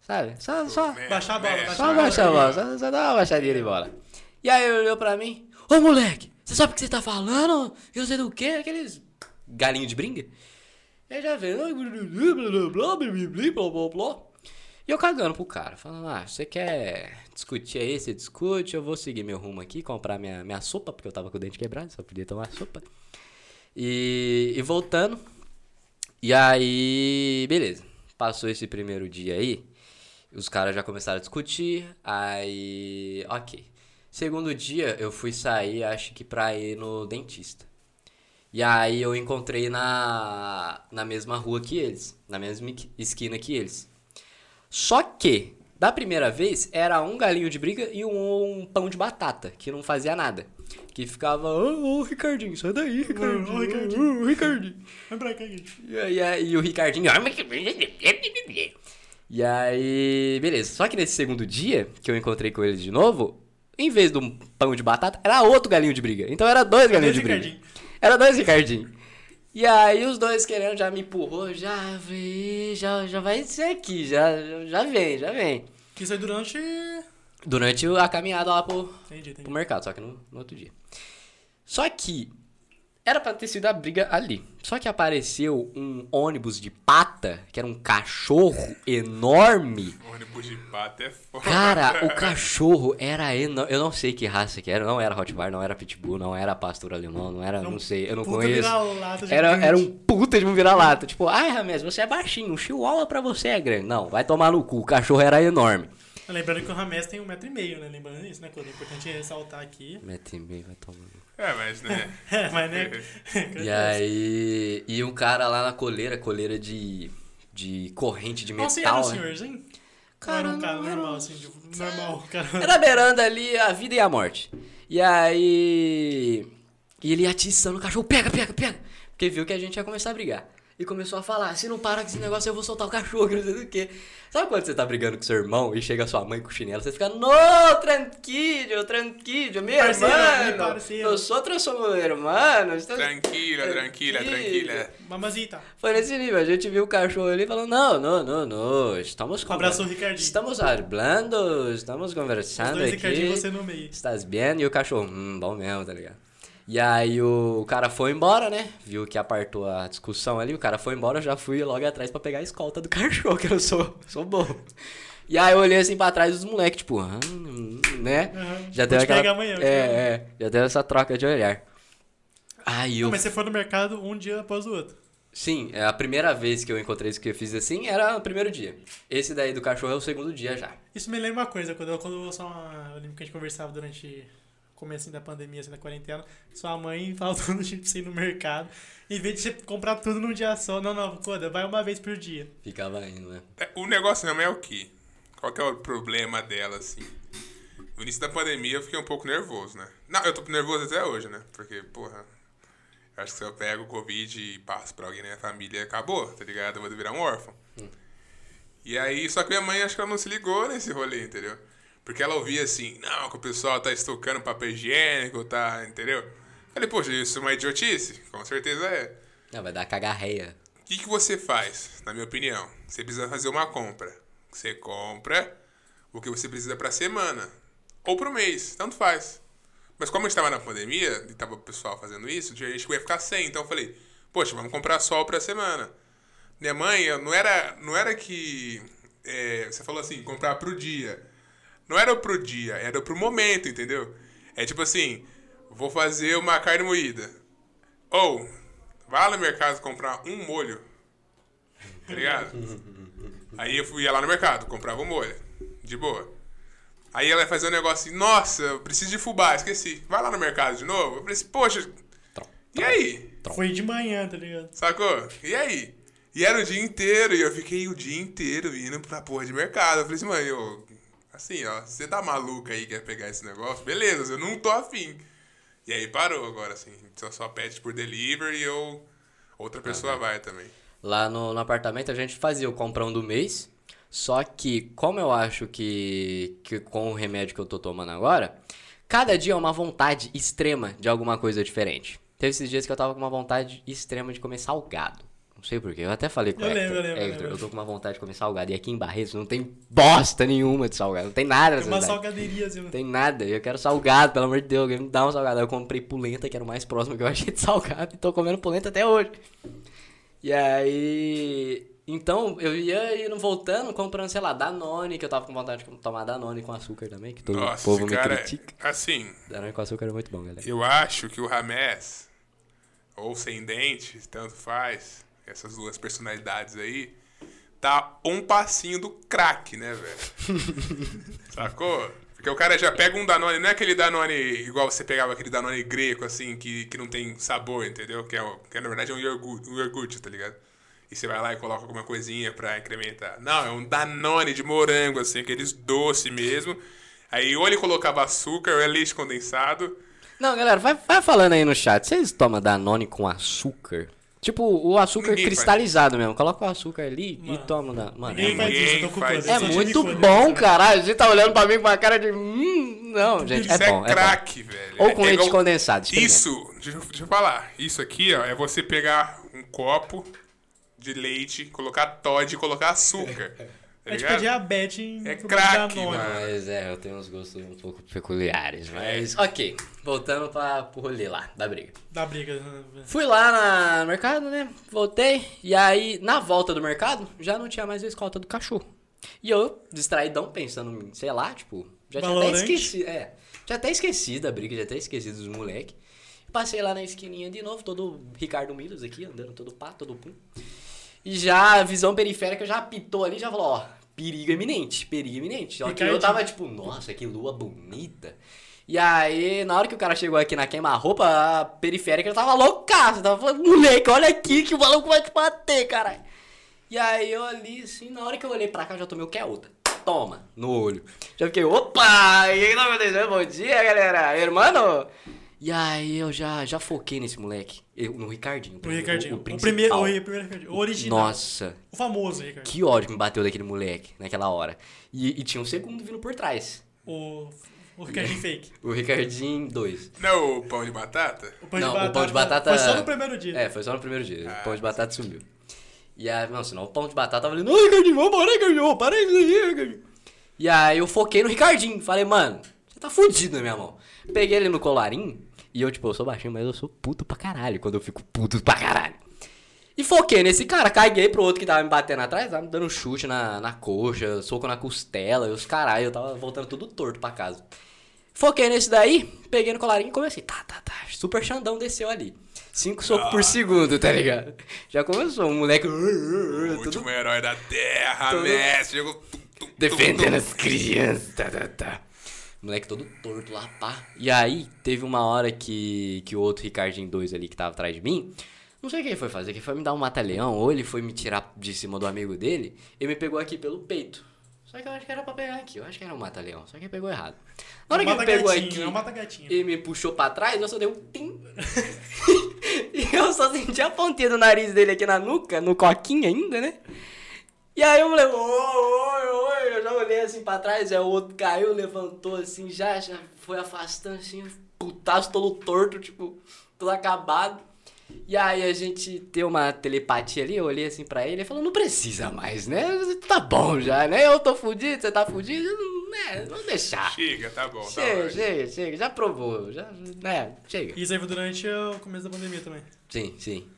Sabe? Só, só, Merda, Baixar a bola, baixar só baixa a bola, só, só dá uma baixadinha de bola. E aí ele olhou pra mim, ô moleque, você sabe o que você tá falando? Eu sei do quê? Aqueles galinho de brinca. E aí já veio, "Ai, blá, blá, blá, blá, blá, blá, blá, blá, blá." E eu cagando pro cara, falando, ah, você quer discutir aí, você discute, eu vou seguir meu rumo aqui, comprar minha, minha sopa, porque eu tava com o dente quebrado, só podia tomar sopa. E, e voltando, e aí, beleza, passou esse primeiro dia aí, os caras já começaram a discutir, aí, ok. Segundo dia, eu fui sair, acho que pra ir no dentista. E aí eu encontrei na, na mesma rua que eles, na mesma esquina que eles. Só que, da primeira vez, era um galinho de briga e um, um pão de batata, que não fazia nada. Que ficava, ô, ô, Ricardinho, sai daí, Ricardinho, ô, Ricardinho." Ricardinho. Vem pra cá, gente. E, aí- e, o Ricardinho. E aí, beleza. Só que nesse segundo dia que eu encontrei com eles de novo, em vez de um pão de batata, era outro galinho de briga. Então era dois galinhos de briga. Era dois Ricardinho. E aí os dois querendo já me empurrou, já vem, já, já vai ser aqui, já, já vem, já vem. Isso aí durante. Durante a caminhada lá pro, Entendi, entendi. pro mercado, só que no, no outro dia. Só que era pra ter sido a briga ali. Só que apareceu um ônibus de pata, que era um cachorro enorme. Ônibus de pata é foda. Cara, o cachorro era enorme. Eu não sei que raça que era. Não era Hotbar, não era Pitbull, não era pastor alemão, não era. Não sei, eu não Puta conheço. Era, era um puta de um vira-lata. Tipo, ai, Rames, você é baixinho, um chihuahua pra você é grande. Não, vai tomar no cu. O cachorro era enorme. Lembrando que o Ramés tem um metro e meio, né? Lembrando isso, né? Quando é importante ressaltar aqui. Mete e meio, vai tomar no cu. É, mas, né? É, mas né? E aí. E um cara lá na coleira, coleira de. de corrente de Nossa, e era um metal. né? senhorzinho? Cara, Cara, era um cara normal, assim, tipo, normal, cara. Era beirando ali a vida e a morte. E aí. E ele atiçando o cachorro, pega, pega, pega. Porque viu que a gente ia começar a brigar. E começou a falar, se não parar com esse negócio, eu vou soltar o cachorro, não sei do que. Sabe quando você tá brigando com seu irmão e chega sua mãe com chinelo, você fica, no, tranquilo, tranquilo, meu Parceiro, irmão. parceiro. Nosotros somos hermanos. Tranquila, tranquila, tranquila. Mamazita. Foi nesse nível, a gente viu o cachorro ali e falou, não, não, não, não, estamos Um abraço, Ricardinho. Estamos hablando, estamos Os conversando dois aqui. Ricardinho você no meio. Estás bem? E o cachorro, hum, bom mesmo, tá ligado? E aí o cara foi embora, né? Viu que apartou a discussão ali, o cara foi embora, eu já fui logo atrás pra pegar a escolta do cachorro, que eu sou, sou bobo. E aí eu olhei assim pra trás dos moleques, tipo, ah, né? Aham. Já deu aquela. amanhã, é, é, já deu essa troca de olhar. Aí eu. Não, mas você foi no mercado um dia após o outro. Sim, é a primeira vez que eu encontrei isso que eu fiz assim era no primeiro dia. Esse daí do cachorro é o segundo dia já. Isso me lembra uma coisa, quando eu, quando eu, só uma, eu lembro que a gente conversava durante o começo da pandemia, assim, da quarentena, sua mãe faltando de você ir no mercado, em vez de você comprar tudo num dia só, não, não, Coda, vai uma vez por dia. Ficava indo, né? É, O negócio mesmo é o quê? Qual que é o problema dela, assim? No início da pandemia eu fiquei um pouco nervoso, né? Não, eu tô nervoso até hoje, né? Porque, porra, eu acho que se eu pego o Covid e passo pra alguém na minha família, acabou, tá ligado? Eu vou virar um órfão. E aí, só que minha mãe acho que ela não se ligou nesse rolê, entendeu? Porque ela ouvia assim, não, que o pessoal tá estocando papel higiênico, tá, entendeu? Falei, poxa, isso é uma idiotice? Com certeza é. Não, vai dar cagarreia. O que, que você faz, na minha opinião? Você precisa fazer uma compra. Você compra o que você precisa pra semana. Ou pro mês, tanto faz. Mas como a gente tava na pandemia, e tava o pessoal fazendo isso, a gente ia ficar sem. Então eu falei, poxa, vamos comprar sol pra semana. Minha mãe, não era, não era que é, você falou assim, comprar pro dia. Não era pro dia, era pro momento, entendeu? É tipo assim, vou fazer uma carne moída. Ou, vá lá no mercado comprar um molho. Tá ligado? Aí eu fui, ia lá no mercado, comprava um molho. De boa. Aí ela ia fazer um negócio assim, nossa, eu preciso de fubá, esqueci. Vai lá no mercado de novo. Eu falei assim, poxa, e aí? Foi de manhã, tá ligado? Sacou? E aí? E era o dia inteiro, e eu fiquei o dia inteiro indo pra porra de mercado. Eu falei assim, mãe, eu, assim, ó, você tá maluca aí, quer pegar esse negócio? Beleza, eu não tô afim. E aí parou agora, assim, só, só pede por delivery eu, outra pessoa vai também. Lá no, no apartamento a gente fazia o comprão do mês. Só que, como eu acho que, que com o remédio que eu tô tomando agora, cada dia é uma vontade extrema de alguma coisa diferente. Teve esses dias que eu tava com uma vontade extrema de comer salgado. Não sei porquê. Eu até falei com Eu o Hector. lembro, eu lembro, eu Hector, lembro. eu tô com uma vontade de comer salgado. E aqui em Barretos não tem bosta nenhuma de salgado. Não tem nada Tem nessa uma cidade. salgaderia, assim. Não tem nada. Eu quero salgado, pelo amor de Deus. Alguém me dá um salgado. Aí eu comprei polenta, que era o mais próximo que eu achei de salgado. E tô comendo polenta até hoje. E aí... Então, eu ia indo voltando, comprando, sei lá, Danone, que eu tava com vontade de tomar Danone com açúcar também, que todo Nossa, povo esse me cara, critica. assim, Danone com açúcar é muito bom, galera. eu acho que o Ramés, ou sem dente, tanto faz, essas duas personalidades aí, tá um passinho do crack, né, velho? Sacou? Porque o cara já pega um Danone, não é aquele Danone igual você pegava aquele Danone greco, assim, que, que não tem sabor, entendeu? Que, é, que na verdade é um iogurte, um iogurte, tá ligado? E você vai lá e coloca alguma coisinha pra incrementar. Não, é um Danone de morango, assim, aqueles doce mesmo. Aí ou ele colocava açúcar ou é leite condensado. Não, galera, vai, vai falando aí no chat. Vocês tomam Danone com açúcar? Tipo, o açúcar Ninguém faz cristalizado mesmo. Coloca o açúcar ali e Mano, toma. Da... Mano, Ninguém é, faz isso, eu tô faz é muito bom, caralho. A gente tá olhando pra mim com uma cara de. Hum, não, gente. Isso É é, bom. É bom. crack, velho. Ou com É leite igual- condensado. Isso, deixa, eu- deixa eu falar. Isso aqui, ó, é você pegar um copo de leite, colocar Todd e colocar açúcar. Tá É tipo diabetes em É crack. Mas é, eu tenho uns gostos um pouco peculiares. Mas, ok. Voltando pra, pro rolê lá, da briga. Da briga. né? Fui lá no mercado, né? Voltei. E aí, na volta do mercado, já não tinha mais a escolta do cachorro. E eu, distraidão, pensando sei lá, tipo, já tinha até esquecido. É, já até esquecido da briga, já até esquecido dos moleque. Passei lá na esquininha de novo, todo Ricardo Milos aqui, andando todo pá, todo pum. E já a visão periférica já apitou ali, já falou, ó, perigo iminente, perigo iminente. Só que eu tava tipo, nossa, que lua bonita. E aí, na hora que o cara chegou aqui na queima-roupa, periférica tava loucaça. Tava falando, moleque, olha aqui que o maluco vai te bater, caralho. E aí eu ali, assim, na hora que eu olhei pra cá, eu já tomei o que é outra. Toma, no olho. Já fiquei, opa, e aí tá acontecendo? Bom dia, galera, irmão. E aí eu já, já foquei nesse moleque. Eu, no Ricardinho. O Ricardinho. O, principal. primeiro, o, ri- primeiro Ricardinho. O original. Nossa, O famoso Ricardinho. que ódio que me bateu daquele moleque naquela hora. E, e tinha um segundo vindo por trás. O, o Ricardinho fake. O Ricardinho 2. Não, o pão de batata? O pão, Não, de o batata, pão de batata- Foi só no primeiro dia. É, foi só no primeiro dia. Ah, o pão de batata sumiu. E aí, não, senão o pão de batata tava ali, não, Ricardinho, vambora, Ricardinho, para isso aí, Ricardinho. E aí eu foquei no Ricardinho, falei, mano, você tá fudido na minha mão. Peguei ele no colarinho, e eu, tipo, eu sou baixinho, mas eu sou puto pra caralho, quando eu fico puto pra caralho. E foquei nesse cara, caguei pro outro que tava me batendo atrás, tava me dando chute na, na coxa, soco na costela, e os caralho, eu tava voltando tudo torto pra casa. Foquei nesse daí, peguei no colarinho e comecei. Tá, tá, tá. Super Xandão desceu ali. Cinco socos por segundo, tá ligado? Já começou, um moleque. O Tudo último herói da Terra, tudo- Messi. Chegou... tum, tum, tum, defendendo tum. as crianças. Tá, tá, tá. Moleque todo torto lá, pá. E aí, teve uma hora que, que o outro Ricardinho 2 ali que tava atrás de mim. Não sei o que ele foi fazer, que foi me dar um mata-leão, ou ele foi me tirar de cima do amigo dele, ele me pegou aqui pelo peito. Só que eu acho que era pra pegar aqui, eu acho que era um mata-leão, só que ele pegou errado. Na hora que ele pegou gatinho, aqui é um e me puxou pra trás, eu só dei um tim. e eu só senti a pontinha do nariz dele aqui na nuca, no coquinho ainda, né? E aí eu falei, oi, oi, oi, eu já olhei assim pra trás, aí o outro caiu, levantou assim, já, já foi afastando assim, putaço todo torto, tipo, todo acabado. E aí a gente tem uma telepatia ali, eu olhei assim pra ele e falou, não precisa mais, né? Tá bom já, né? Eu tô fudido, você tá fudido, né? Vamos deixar. Chega, tá bom, tá Chega, ótimo. chega, chega, já provou, já, né, chega. Isso aí foi durante o começo da pandemia também. Sim, sim.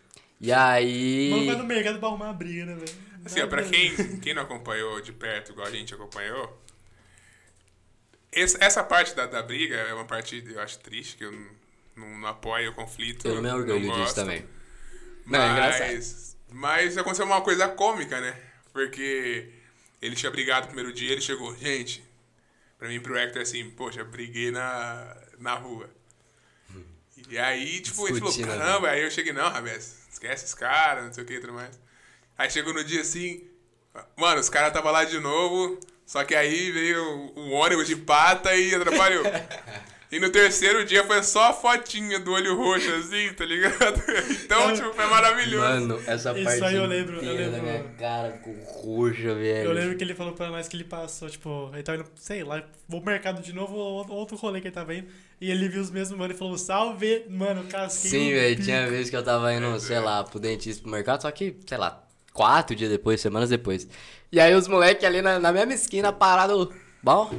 E Mano, aí. vai no mercado pra arrumar uma briga, né, velho? Assim, Nada- quem, quem não acompanhou de perto, igual a gente acompanhou, essa, essa parte da, da briga é uma parte, eu acho, triste, que eu não, não, não apoio o conflito. Eu não me orgulho disso gosto. também. Não, é engraçado. Mas, mas aconteceu uma coisa cômica, né? Porque ele tinha brigado no primeiro dia, ele chegou, gente, pra mim pro Hector assim, poxa, briguei na, na rua. E aí, tipo, ele falou, Discutindo, né? caramba, aí eu cheguei, não, Rabés, esquece esse cara, não sei o que e tudo mais. Aí chegou no dia assim, mano, os caras estavam lá de novo, só que aí veio o ônibus de pata e atrapalhou. E no terceiro dia foi só a fotinha do olho roxo, assim, tá ligado? Então, tipo, foi maravilhoso. Mano, essa Isso parte aí eu lembro, eu inteira da lembro. minha cara com roxa, velho. Eu lembro que ele falou pra nós que ele passou, tipo, ele tava indo, sei lá, vou pro mercado de novo, ou outro rolê que ele tava indo, e ele viu os mesmos mano e falou, salve, mano, casquinho. Sim, velho, pico." tinha vez que eu tava indo, sei lá, pro dentista, pro mercado, só que, sei lá, quatro dias depois, semanas depois. E aí os moleques ali na, na mesma esquina, parado, bom.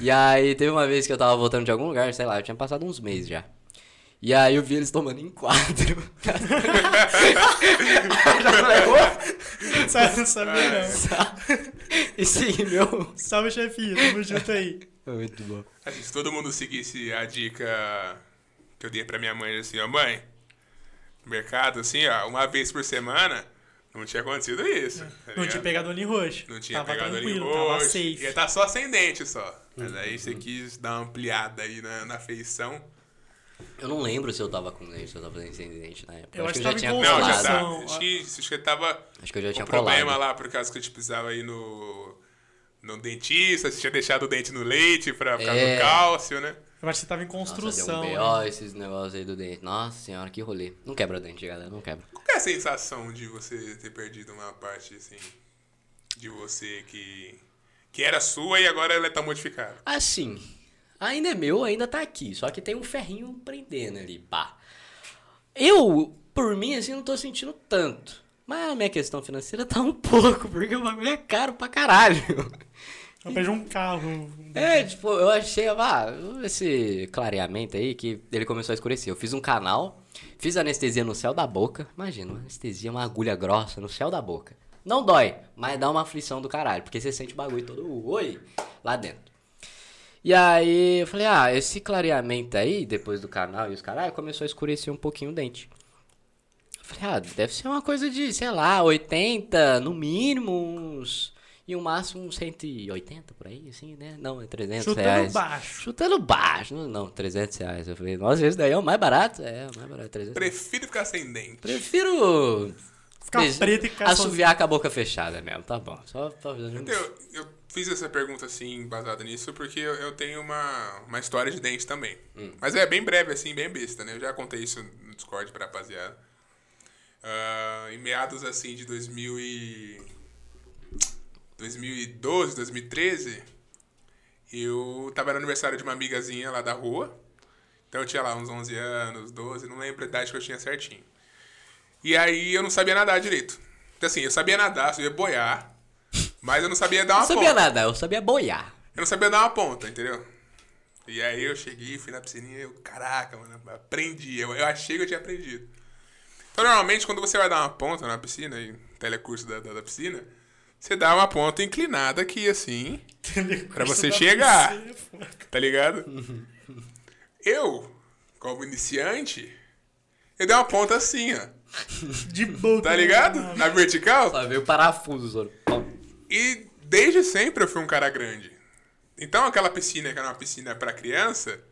E aí teve uma vez que eu tava voltando de algum lugar, sei lá, eu tinha passado uns meses já. E aí eu vi eles tomando em quadro. Eu já falei, "Ô, Sabe, não sabia não. sa- E sim, meu. Salve, chefinho, tamo junto aí. Foi muito bom. Assim, se todo mundo seguisse a dica que eu dei pra minha mãe, assim, ó, mãe, no mercado, assim, ó, uma vez por semana, não tinha acontecido isso. tá Não tinha pegado olho roxo. Não tinha tava pegado ali tranquilo, tava roxo. safe. Ia tá só ascendente só. Mas aí você quis dar uma ampliada aí na, na feição. Eu não lembro se eu tava com dente, se eu tava fazendo sem dente na época. Eu acho acho que eu já tava tinha em Não, já colado. tá. Colado. Acho que, acho que tava Acho que eu já tinha problema colado. lá por causa que eu te precisava ir no, no dentista, você tinha deixado o dente no leite pra ficar É. no cálcio, né? Eu acho que você tava em Nossa, construção. deu um né? B.O. esses negócios aí do dente. Nossa senhora, que rolê. Não quebra dente, galera, não quebra. Qual que é a sensação de você ter perdido uma parte, assim, de você que, que era sua e agora ela tá modificada? Assim, ainda é meu, ainda tá aqui. Só que tem um ferrinho prendendo ali, pá. Eu, por mim, assim, não tô sentindo tanto. Mas a minha questão financeira tá um pouco, porque o bagulho é caro pra caralho. Eu perdi um carro. É, tipo, eu achei, ah, esse clareamento aí que ele começou a escurecer. Eu fiz um canal, fiz anestesia no céu da boca. Imagina, uma anestesia, uma agulha grossa no céu da boca. Não dói, mas dá uma aflição do caralho, porque você sente o bagulho todo, oi, lá dentro. E aí eu falei, ah, esse clareamento aí, depois do canal e os caralho, começou a escurecer um pouquinho o dente. Eu falei, ah, deve ser uma coisa de, sei lá, 80, no mínimo, uns. E o máximo uns 180 por aí, assim, né? Não, é 300 Chutando reais. baixo. Chutando baixo. Não, não, 300 reais. Eu falei, nossa, esse daí é o mais barato? É, o mais barato, 300 reais. Prefiro ficar sem dente. Prefiro. Ficar Deixa- preto e ficar sozinho. Assoviar com a boca fechada mesmo, tá bom. Só tô fazendo. Eu, eu fiz essa pergunta, assim, baseada nisso, porque eu, eu tenho uma, uma história de dente também. Mas é bem breve, assim, bem besta, né? Eu já contei isso no Discord pra rapaziada. Ah, em meados, assim, de 2000 e... 2012, 2013, eu tava no aniversário de uma amigazinha lá da rua. Então eu tinha lá uns 11 anos, 12, não lembro a idade que eu tinha certinho. E aí eu não sabia nadar direito. Então assim, eu sabia nadar, sabia boiar, mas eu não sabia dar Eu uma sabia ponta. nada, eu sabia boiar. Eu não sabia dar uma ponta, entendeu? E aí eu cheguei, fui na piscininha e eu, caraca, mano, aprendi. Eu, eu achei que eu tinha aprendido. Então, normalmente, quando você vai dar uma ponta na piscina, em telecurso da, da, da piscina, você dá uma ponta inclinada aqui, assim, Pra você chegar. Tá ligado? Eu, como iniciante, eu dei uma ponta assim, ó. De boca. Tá ligado? Na vertical. Só veio o parafuso. Pum. E desde sempre eu fui um cara grande. Então aquela piscina que era uma piscina pra criança,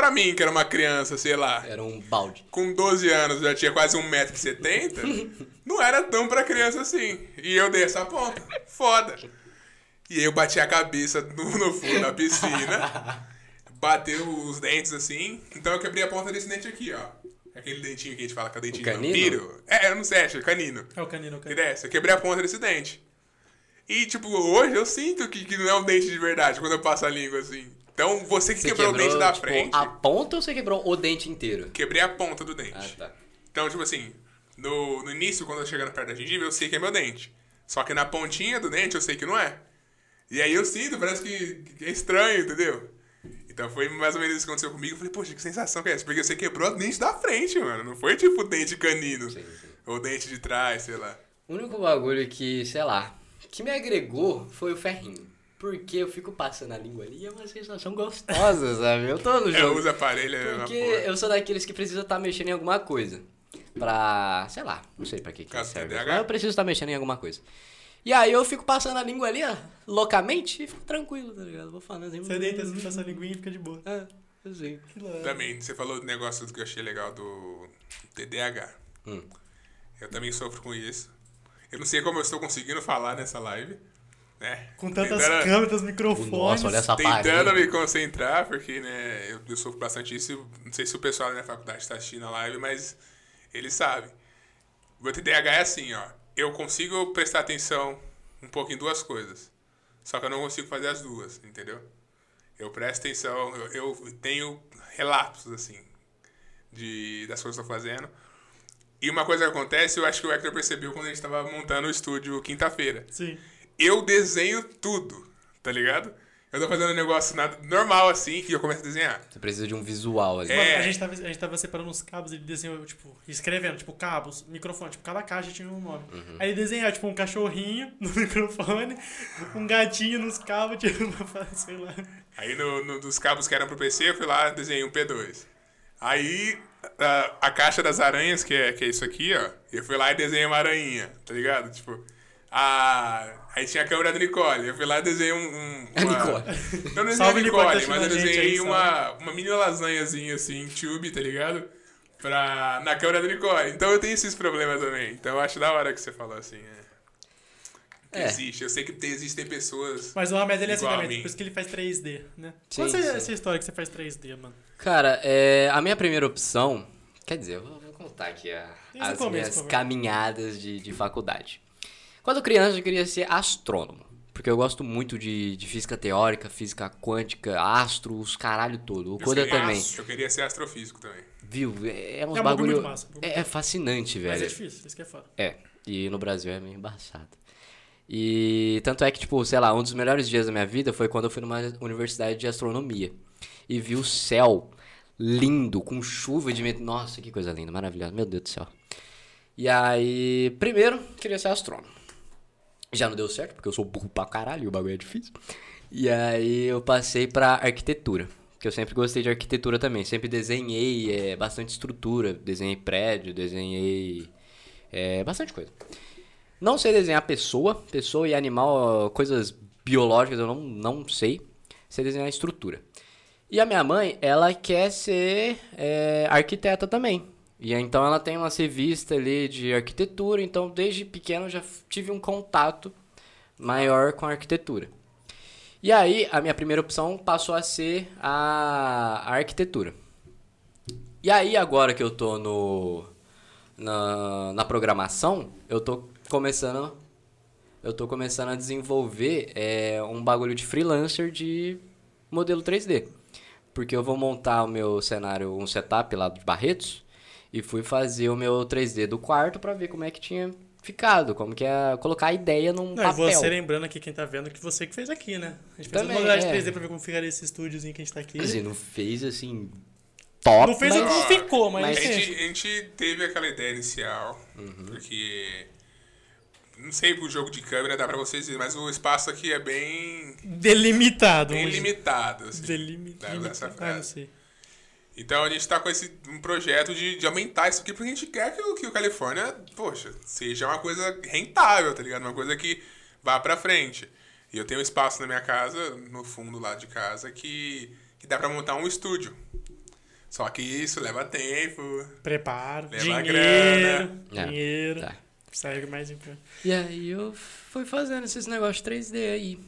pra mim que era uma criança, sei lá, Era um balde. com 12 anos já tinha quase 1,70m, não era tão pra criança assim. E eu dei essa ponta. Foda. E aí eu bati a cabeça no, no fundo da piscina, bateu os dentes assim, então eu quebrei a ponta desse dente aqui, ó. Aquele dentinho que a gente fala que é o dentinho de canino? vampiro. É, eu não sei, acho que é canino. É o canino, o canino. desce. Eu quebrei a ponta desse dente. E, tipo, hoje eu sinto que, que não é um dente de verdade quando eu passo a língua assim. Então, você que Você quebrou, o dente da tipo, frente, a ponta ou você quebrou o dente inteiro? quebrei a ponta do dente. Ah, tá. Então, tipo assim, no, no início, quando eu chegando perto da gengiva, eu sei que é meu dente. Só que na pontinha do dente eu sei que não é. E aí eu sinto, parece que, que é estranho, entendeu? Então foi mais ou menos isso que aconteceu comigo. Eu falei, poxa, que sensação que é essa? Porque você quebrou o dente da frente, mano. Não foi tipo dente canino. Sim, sim. Ou dente de trás, sei lá. O único bagulho que, sei lá, que me agregou foi o ferrinho. Porque eu fico passando a língua ali e é uma sensação gostosa, sabe? Eu tô no Eu jogo. uso aparelho, é Porque porra. eu sou daqueles que precisa estar mexendo em alguma coisa. Pra. sei lá, não sei pra que, que Caso serve. Mas eu preciso estar mexendo em alguma coisa. E aí eu fico passando a língua ali, ó, loucamente, e fico tranquilo, tá ligado? Vou falando assim. Você deita assim, passa a linguinha e fica de boa. É, assim. Também, você falou do negócio que eu achei legal do TDAH. Hum. Eu também sofro com isso. Eu não sei como eu estou conseguindo falar nessa live, né? Com tantas Tentando- câmeras, microfones. Nossa, olha essa Tentando parede. me concentrar, porque, né, eu, eu sofro bastante isso. Não sei se o pessoal da minha faculdade está assistindo a live, mas eles sabem. O meu TDAH é assim, ó. Eu consigo prestar atenção um pouco em duas coisas. Só que eu não consigo fazer as duas, entendeu? Eu presto atenção, eu, eu tenho relapsos, assim, de, das coisas que eu tô fazendo. E uma coisa que acontece, eu acho que o Hector percebeu quando a gente tava montando o estúdio quinta-feira Sim. Eu desenho tudo, tá ligado? Eu tô fazendo um negócio nada, normal assim e eu começo a desenhar. Você precisa de um visual ali. É. Mano, a, gente tava, a gente tava separando os cabos, ele desenhou, tipo, escrevendo, tipo, cabos, microfone, tipo, cada caixa tinha um nome. Uhum. Aí ele desenhava, tipo, um cachorrinho no microfone, um gatinho nos cabos, tipo, sei lá. Aí no, no- dos cabos que eram pro PC, eu fui lá desenhei um P2. Aí a, a caixa das aranhas, que é, que é isso aqui, ó, eu fui lá e desenhei uma aranha, tá ligado? Tipo, a. Aí tinha a câmera da Nicole. Eu fui lá e desenhei um. um A uma... Nicole. Eu não desenhei Salve, a Nicole, tá Nicole, mas eu a desenhei aí, uma, uma mini lasanhazinha assim, tube, tá ligado? Pra, na câmera da Nicole. Então eu tenho esses problemas também. Então eu acho da hora que você falou assim. É. Que É. Existe. Eu sei que tem- existem pessoas. Mas o Ahmed, ele é assim a também, por isso que ele faz 3D, né? Sim, essa, sim. essa história que você faz 3D, mano. Cara, é, a minha primeira opção. Quer dizer, eu vou, contar aqui a- as começo, minhas caminhadas de, de faculdade. Quando criança, eu queria ser astrônomo. Porque eu gosto muito de, de física teórica, física quântica, astros, caralho todo. O queria- também. Eu queria ser astrofísico também. Viu? É, é uns É um bagulho massa, é, é fascinante, velho. Mas é difícil, isso que é foda. É, e no Brasil é meio embaçado. E tanto é que, tipo, sei lá, um dos melhores dias da minha vida foi quando eu fui numa universidade de astronomia e vi o céu lindo, com chuva de... met- Nossa, que coisa linda, maravilhosa, meu Deus do céu. E aí, primeiro, queria ser astrônomo. Já não deu certo, porque eu sou burro pra caralho e o bagulho é difícil. E aí eu passei pra arquitetura. Que eu sempre gostei de arquitetura também. Sempre desenhei é, bastante estrutura. Desenhei prédio, desenhei é, bastante coisa. Não sei desenhar pessoa, pessoa e animal, coisas biológicas eu não, não sei. Sei desenhar estrutura. E a minha mãe, ela quer ser é, arquiteta também. E então ela tem uma revista ali de arquitetura, então desde pequeno já tive um contato maior com a arquitetura. E aí a minha primeira opção passou a ser a, a arquitetura. E aí agora que eu tô no na, na programação, eu tô começando eu tô começando a desenvolver é, um bagulho de freelancer de modelo 3D. Porque eu vou montar o meu cenário, um setup lá de Barretos, e fui fazer o meu 3D do quarto pra ver como é que tinha ficado, como que é colocar a ideia num Não, e papel. você lembrando aqui, quem tá vendo, que você que fez aqui, né? A gente fez Também, uma modelagem é. 3D pra ver como ficaria esse estúdiozinho que a gente tá aqui. Quer dizer, não fez assim top, Não fez mas... o que ficou, mas... mas- A é. gente, a gente teve aquela ideia inicial, Uhum. porque. Não sei o jogo de câmera dá pra vocês verem, mas o espaço aqui é bem, Delimitado. bem limitado. Assim, Delimitado. Essa Ah, não sei. Então a gente tá com esse um projeto de, de aumentar isso aqui, porque a gente quer que o, que o Califórnia, poxa, seja uma coisa rentável, tá ligado? Uma coisa que vá pra frente. E eu tenho um espaço na minha casa, no fundo lá de casa, que, que dá pra montar um estúdio. Só que isso leva tempo. Preparo, Leva dinheiro, grana. É, dinheiro. tá. Segue mais importante. E aí eu fui fazendo esses negócios 3D aí.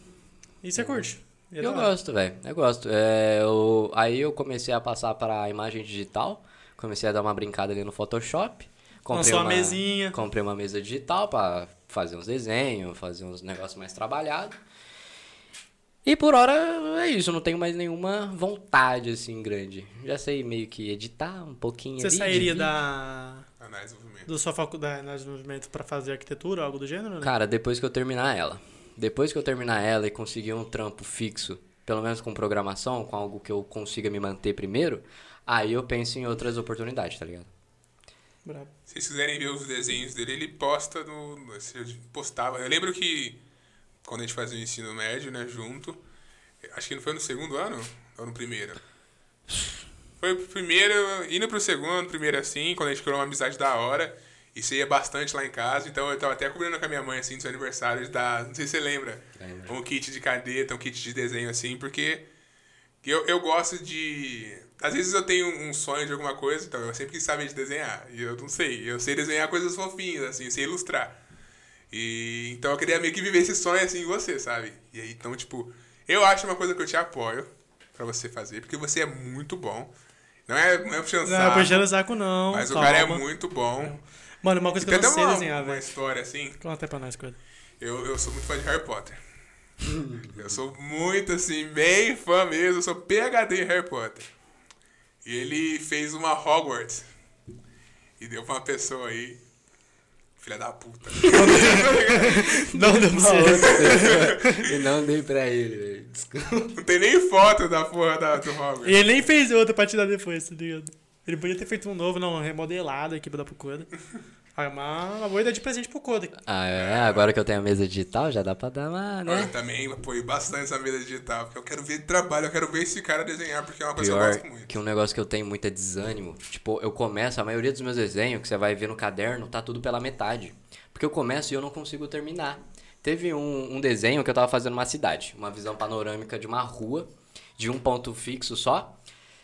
E você curte? Eu gosto, velho. Eu gosto. É, eu- aí eu comecei a passar para imagem digital. Comecei a dar uma brincada ali no Photoshop. A uma, mesinha. Comprei uma mesa digital para fazer uns desenhos, fazer uns negócios mais trabalhados. E por hora é isso, eu não tenho mais nenhuma vontade assim grande. Já sei meio que editar um pouquinho Você ali, sairia da, Análise de movimento. da sua faculdade de desenvolvimento pra fazer arquitetura, algo do gênero? Né? Cara, depois que eu terminar ela. Depois que eu terminar ela e conseguir um trampo fixo, pelo menos com programação, com algo que eu consiga me manter primeiro, aí eu penso em outras oportunidades, tá ligado? Brabo. Se vocês quiserem ver os desenhos dele, ele posta no. no- ele postava. Eu lembro que quando a gente fazia o ensino médio, né, junto. Acho que não foi no segundo ano? Ou no primeiro? Foi pro primeiro, indo pro segundo, primeiro assim, quando a gente criou uma amizade da hora. E você ia bastante lá em casa, então eu tava até combinando com a minha mãe, assim, do seu aniversário, de dar, não sei se você lembra, Lembro. um kit de caneta, um kit de desenho, assim, porque eu, eu gosto de... Às vezes eu tenho um sonho de alguma coisa, então eu sempre quis saber de desenhar, e eu não sei, eu sei desenhar coisas fofinhas, assim, eu sei ilustrar. E, então eu queria meio que viver esse sonho, assim, em você, sabe? E aí, então, tipo, eu acho uma coisa que eu te apoio pra você fazer, porque você é muito bom. Não é, não é puxando Não, saco, puxando o saco não. mas o cara é muito bom. Mano, uma coisa que eu até não sei uma, desenhar, uma velho. história assim. Conta aí pra nós, coisa. Eu, eu sou muito fã de Harry Potter. eu sou muito assim, bem fã mesmo. Eu sou PHD em Harry Potter. E ele fez uma Hogwarts. E deu pra uma pessoa aí. Filha da puta. Não deu pra Uma você. outra. e não dei pra ele, velho. Desculpa. Não tem nem foto da porra da, do Hogwarts. E ele nem fez outra pra te dar depois, tá ligado? Ele podia ter feito um novo, não, remodelado aqui pra dar pro Koda. Ah, uma, uma boa ideia de presente pro Koda. Ah, é? Agora que eu tenho a mesa digital, já dá pra dar uma, Eu né? também apoio bastante essa mesa digital, porque eu quero ver trabalho, eu quero ver esse cara desenhar, porque é uma coisa que eu Pior gosto muito. que um negócio que eu tenho muito é desânimo. Tipo, eu começo, a maioria dos meus desenhos que você vai ver no caderno, tá tudo pela metade. Porque eu começo e eu não consigo terminar. Teve um, um desenho que eu tava fazendo uma cidade, uma visão panorâmica de uma rua, de um ponto fixo só.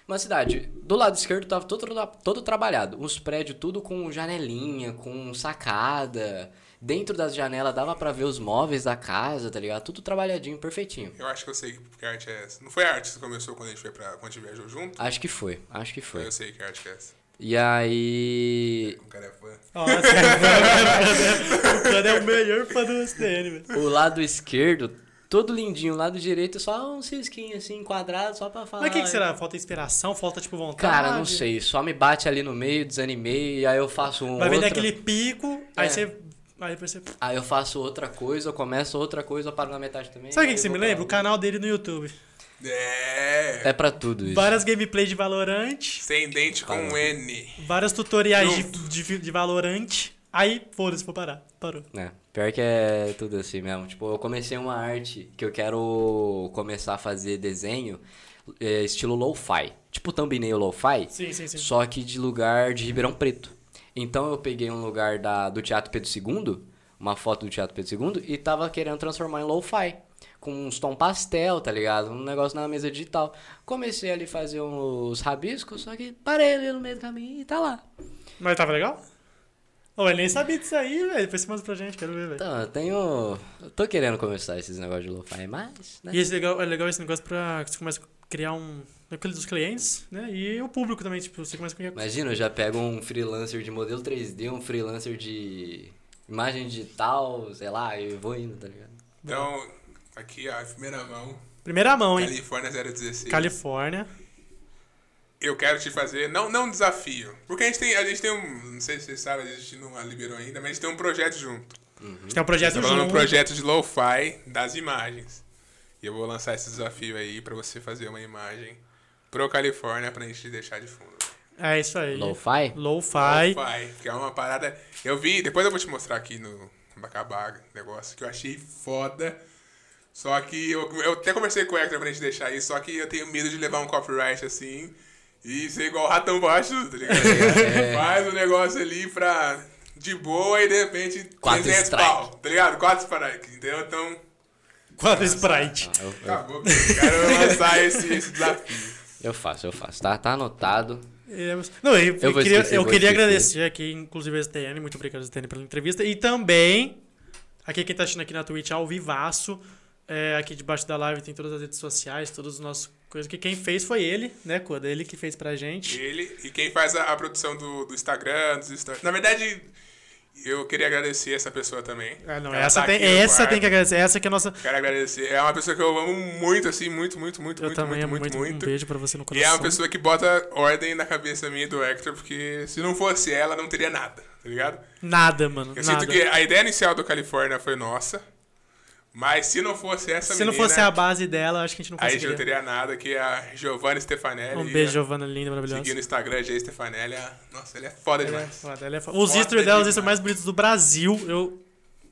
Uma cidade. Do lado esquerdo tava todo, todo trabalhado. Uns prédios tudo com janelinha, com sacada. Dentro das janelas dava pra ver os móveis da casa, tá ligado? Tudo trabalhadinho, perfeitinho. Eu acho que eu sei que arte é essa. Não foi a arte que começou quando a gente foi pra. quando a gente viajou junto? Acho que foi, acho que foi. Eu sei que arte que é essa. E aí. O cara é fã. Nossa, o Koda é o melhor fã do STN, velho. O lado esquerdo, todo lindinho. Lado direito, só uns risquinhos assim, quadrados, só pra falar. Mas o que, que será? Falta inspiração? Falta, tipo, vontade? Cara, não sei. Só me bate ali no meio, desanimei. E aí eu faço um. Vai vendo outra... aquele pico, aí É. você... Aí você... Aí eu faço outra coisa, eu começo outra coisa, eu paro na metade também. Sabe o que, aí que você me pra lembra? O canal dele no YouTube. É. É pra tudo isso. Várias gameplays de Valorant, Sem dente com um N. vários tutoriais de, de, de Valorant. Aí, foda-se, vou parar. Parou. É, pior que é tudo assim mesmo. Tipo, eu comecei uma arte que eu quero começar a fazer desenho é, estilo lo-fi. Tipo thumbnail lo-fi. Sim, sim, sim. Só que de lugar de Ribeirão Preto. Então eu peguei um lugar da, do Teatro Pedro II, uma foto do Teatro Pedro II, e tava querendo transformar em lo-fi. Com uns tom pastel, tá ligado? Um negócio na mesa digital. Comecei ali a fazer uns rabiscos, só que parei ali no meio do caminho e tá lá. Mas tava legal? Ô, ele nem sabia disso aí, velho. Depois você manda pra gente, quero ver, velho. Então, eu tenho. Eu tô querendo começar esses negócios de lo-fi, mas. Né? E esse legal, é legal esse negócio pra que você começa a criar um... Aquele dos clientes, né? E o público também, tipo, você começa a criar... Imagina, eu já pego um freelancer de modelo 3D, um freelancer de imagem digital, sei lá, e vou indo, tá ligado? Então, aqui, ó, primeira mão. Primeira mão, hein? Califórnia 016. Califórnia. Eu quero te fazer, não, não um desafio. Porque a gente tem, a gente tem um, não sei se vocês sabem, a gente não liberou ainda, mas a gente tem um projeto junto. Você tem um projeto Tá falando um junto. projeto de lo-fi das imagens. E eu vou lançar esse desafio aí pra você fazer uma imagem pro Califórnia pra gente deixar de fundo. É isso aí. Lo-fi? Lo-fi. Lo-fi, que é uma parada. Eu vi, depois eu vou te mostrar aqui no Bacabaga, negócio que eu achei foda. Só que eu, eu até conversei com o Hector pra gente deixar isso, só que eu tenho medo de levar um copyright assim e ser igual o ratão baixo, tá ligado? Faz o negócio ali pra. De boa e de repente Quatro 300 strike. pau, tá ligado? Quatro strike, entendeu? Então, Quadro Sprite. Ah, eu, eu, acabou. Quero lançar esse, esse desafio. eu faço, eu faço. Tá, tá anotado. É, Não, eu, eu Eu queria, esquecer, eu queria agradecer aqui, inclusive, a STN. Muito obrigado, STN, pela entrevista. E também, aqui quem tá assistindo aqui na Twitch ao vivaço, é, aqui debaixo da live tem todas as redes sociais, todos os nossos coisas. Que quem fez foi ele, né, Coda? Ele que fez pra gente. Ele e quem faz a, a produção do, do Instagram, dos stories. Na verdade, eu queria agradecer essa pessoa também. Ah, não, Ela essa, tá tem, essa tem que agradecer. Essa que é a nossa. Quero agradecer. É uma pessoa que eu amo muito, assim, muito, muito, muito, Eu muito, também muito, muito, muito. Um beijo pra você no E coração. é uma pessoa que bota ordem na cabeça minha e do Hector, porque se não fosse ela, não teria nada, tá ligado? Nada, mano. Eu nada. sinto que a ideia inicial do Califórnia foi nossa, Mas se não fosse essa Se não menina, fosse a base dela, acho que a gente não a gente não conseguiria. teria nada, que é a Giovanna Stefanelli. Um beijo, Giovana, linda, maravilhosa. Seguir no Instagram, G Stefanelli. ah, Nossa, ele é foda Ela é demais. foda, ela é foda. Os Foda stories dela, os stories mais bonitos do Brasil, eu,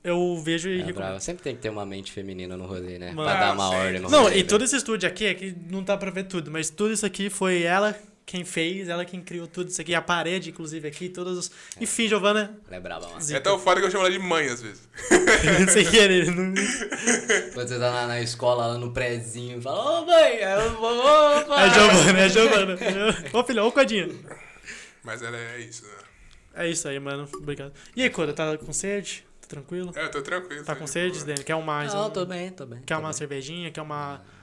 eu vejo e É recomendo. Sempre tem que ter uma mente feminina no rolê, né? Mano, pra dar uma sempre. ordem no Não, rolê. e né? todo esse estúdio aqui, é que não dá pra ver tudo, mas tudo isso aqui foi ela quem fez, ela quem criou tudo isso aqui, a parede, inclusive, aqui, todos os... Enfim, Giovana, Ela é braba, mano. zica. É tão foda que eu chamo ela de mãe às vezes. sem querer. Não... Quando você tá na, na escola, lá no prézinho, fala, ô mãe, eu vou, ô É. Giovana, é Giovana. Ô, filha, ô, Codinha. Mas ela é isso, né? É isso aí, mano. Obrigado. E aí, Coda, tá com sede? Tá tranquilo? É, eu tô tranquilo. Tá com de sede. Dani? Quer um mais? Não, um- tô bem, tô bem. Quer tô uma bem. cervejinha? Quer uma... Uma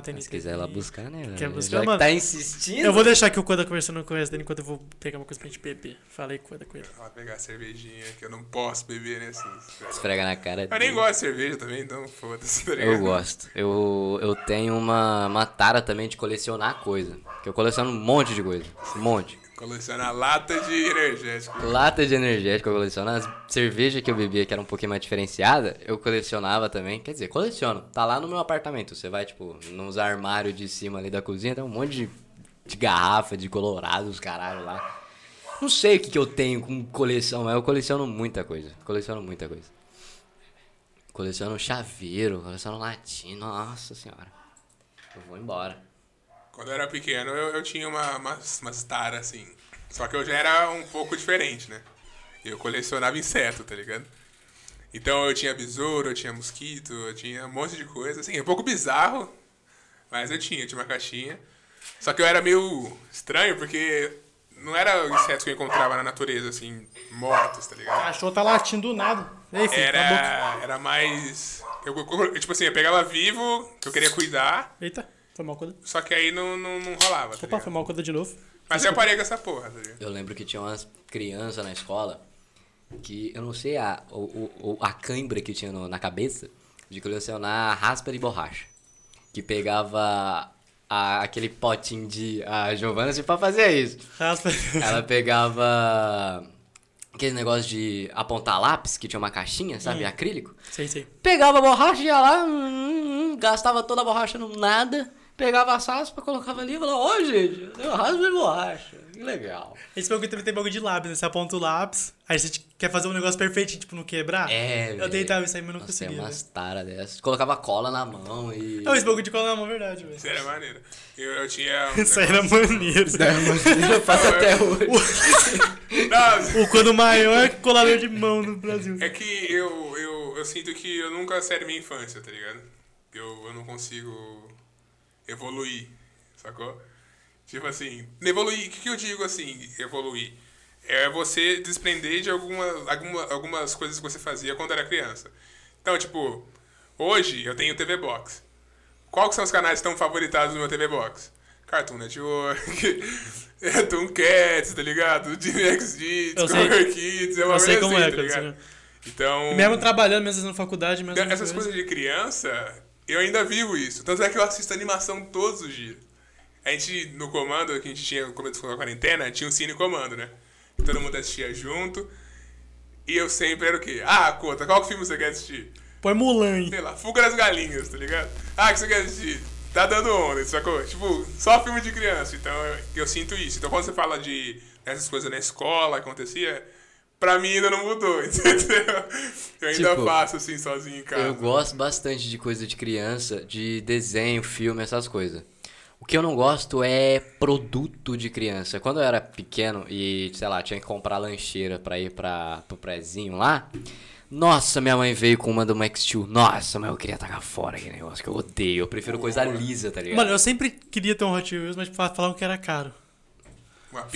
tênis Se quiser ela buscar, né? Quer buscar, Já mano? tá insistindo. Eu vou deixar aqui o Coda conversando com o Dani enquanto eu vou pegar uma coisa pra gente beber. Falei com o Coda com ele. Ela pegar a cervejinha, que eu não posso beber nesses. Esfrega na cara Eu nem dele. gosto de cerveja também, então foda-se, tá? Eu gosto. Eu, eu tenho uma, uma tara também de colecionar coisa. Que eu coleciono um monte de coisa. Um monte. Colecionar lata de energético. Lata de energético eu coleciono. As cervejas que eu bebia, que era um pouquinho mais diferenciada, eu colecionava também. Quer dizer, coleciono. Tá lá no meu apartamento. Você vai, tipo, nos armários de cima ali da cozinha, tem um monte de, de garrafa, de colorados, caralho lá. Não sei o que, que eu tenho com coleção, mas eu coleciono muita coisa. Coleciono muita coisa. Coleciono chaveiro, coleciono latino, nossa senhora. Eu vou embora. Quando eu era pequeno, eu, eu tinha uma, umas, umas taras assim. Só que eu já era um pouco diferente, né? Eu colecionava inseto, tá ligado? Então eu tinha besouro, eu tinha mosquito, eu tinha um monte de coisa. Assim, é um pouco bizarro, mas eu tinha, eu tinha uma caixinha. Só que eu era meio estranho, porque não era insetos que eu encontrava na natureza, assim, mortos, tá O ligado? cachorro tá latindo do nada. A boca. Era, era mais. Eu, eu- tipo assim, eu pegava vivo, que eu queria cuidar, Eita, foi mal, Coda. só que aí não, não, não rolava, tá Opa, ligado? foi mal, Coda de novo. Mas eu parei com essa porra, tá ligado? Eu lembro que tinha umas crianças na escola que eu não sei a, o, o- a cãibra que tinha no- na cabeça de colecionar raspa de borracha. Que pegava a- aquele potinho de. A Giovana se pra fazer isso. Raspa. Ela pegava aquele negócio de apontar lápis, que tinha uma caixinha, sabe? Acrílico. sei, sei. Pegava a borracha, ia lá, hum, hum, hum, gastava toda a borracha no nada. Pegava as raspas, colocava ali e falava, ó, gente, eu tenho raspa de borracha. Que legal. Esse bagulho também tem bagulho de lápis, né? Você aponta o lápis, aí você quer fazer um negócio perfeito, tipo, não quebrar. É, Eu tentava isso aí, mas não Nossa, conseguia. é umas né? taras dessas. Colocava cola na mão e. Não, esse bagulho de cola na mão é verdade, velho. Isso era maneiro. Eu, eu tinha. um Isso aí era maneiro. eu faço até hoje. Não, O quando maior colador de mão no Brasil. é que eu, eu, eu sinto que eu nunca da minha infância, tá ligado? Eu, eu não consigo evoluir, sacou? Tipo assim, evoluir, o que, que eu digo assim, evoluir? É você desprender de alguma, alguma, algumas coisas que você fazia quando era criança. Então, tipo, hoje eu tenho TV Box. Que são os canais que estão favoritados no meu TV Box? Cartoon Network, Toon Cats, tá ligado? Sei. Discover Kids, é uma Eu sei coisa como assim, é, tá ligado? Então, mesmo trabalhando, mesmo na faculdade, mesmo. então, essas coisas de criança, eu ainda vivo isso. Tanto é que eu assisto animação todos os dias. A gente, no comando, que a gente tinha no começo da quarentena, tinha um cine comando, né? Todo mundo assistia junto. E eu sempre era o quê? Ah, conta, qual filme você quer assistir? Põe Mulan. Sei lá, Fuga das Galinhas, tá ligado? Ah, o que você quer assistir? Tá dando onda, sacou? Tipo, só filme de criança. Então eu, eu sinto isso. Então quando você fala de essas coisas na escola, acontecia, pra mim ainda não mudou, entendeu? Eu ainda Tipo, faço assim sozinho em casa. Eu gosto bastante de coisa de criança, de desenho, filme, essas coisas. O que eu não gosto é produto de criança. Quando eu era pequeno e, sei lá, tinha que comprar lancheira pra ir pra, pro prézinho lá. Nossa, minha mãe veio com uma do Max Steel. Nossa, mas eu queria tacar fora aquele negócio que eu odeio. Eu prefiro coisa lisa, tá ligado? Mano, eu sempre queria ter um Hot Wheels, mas fa- falavam que era caro.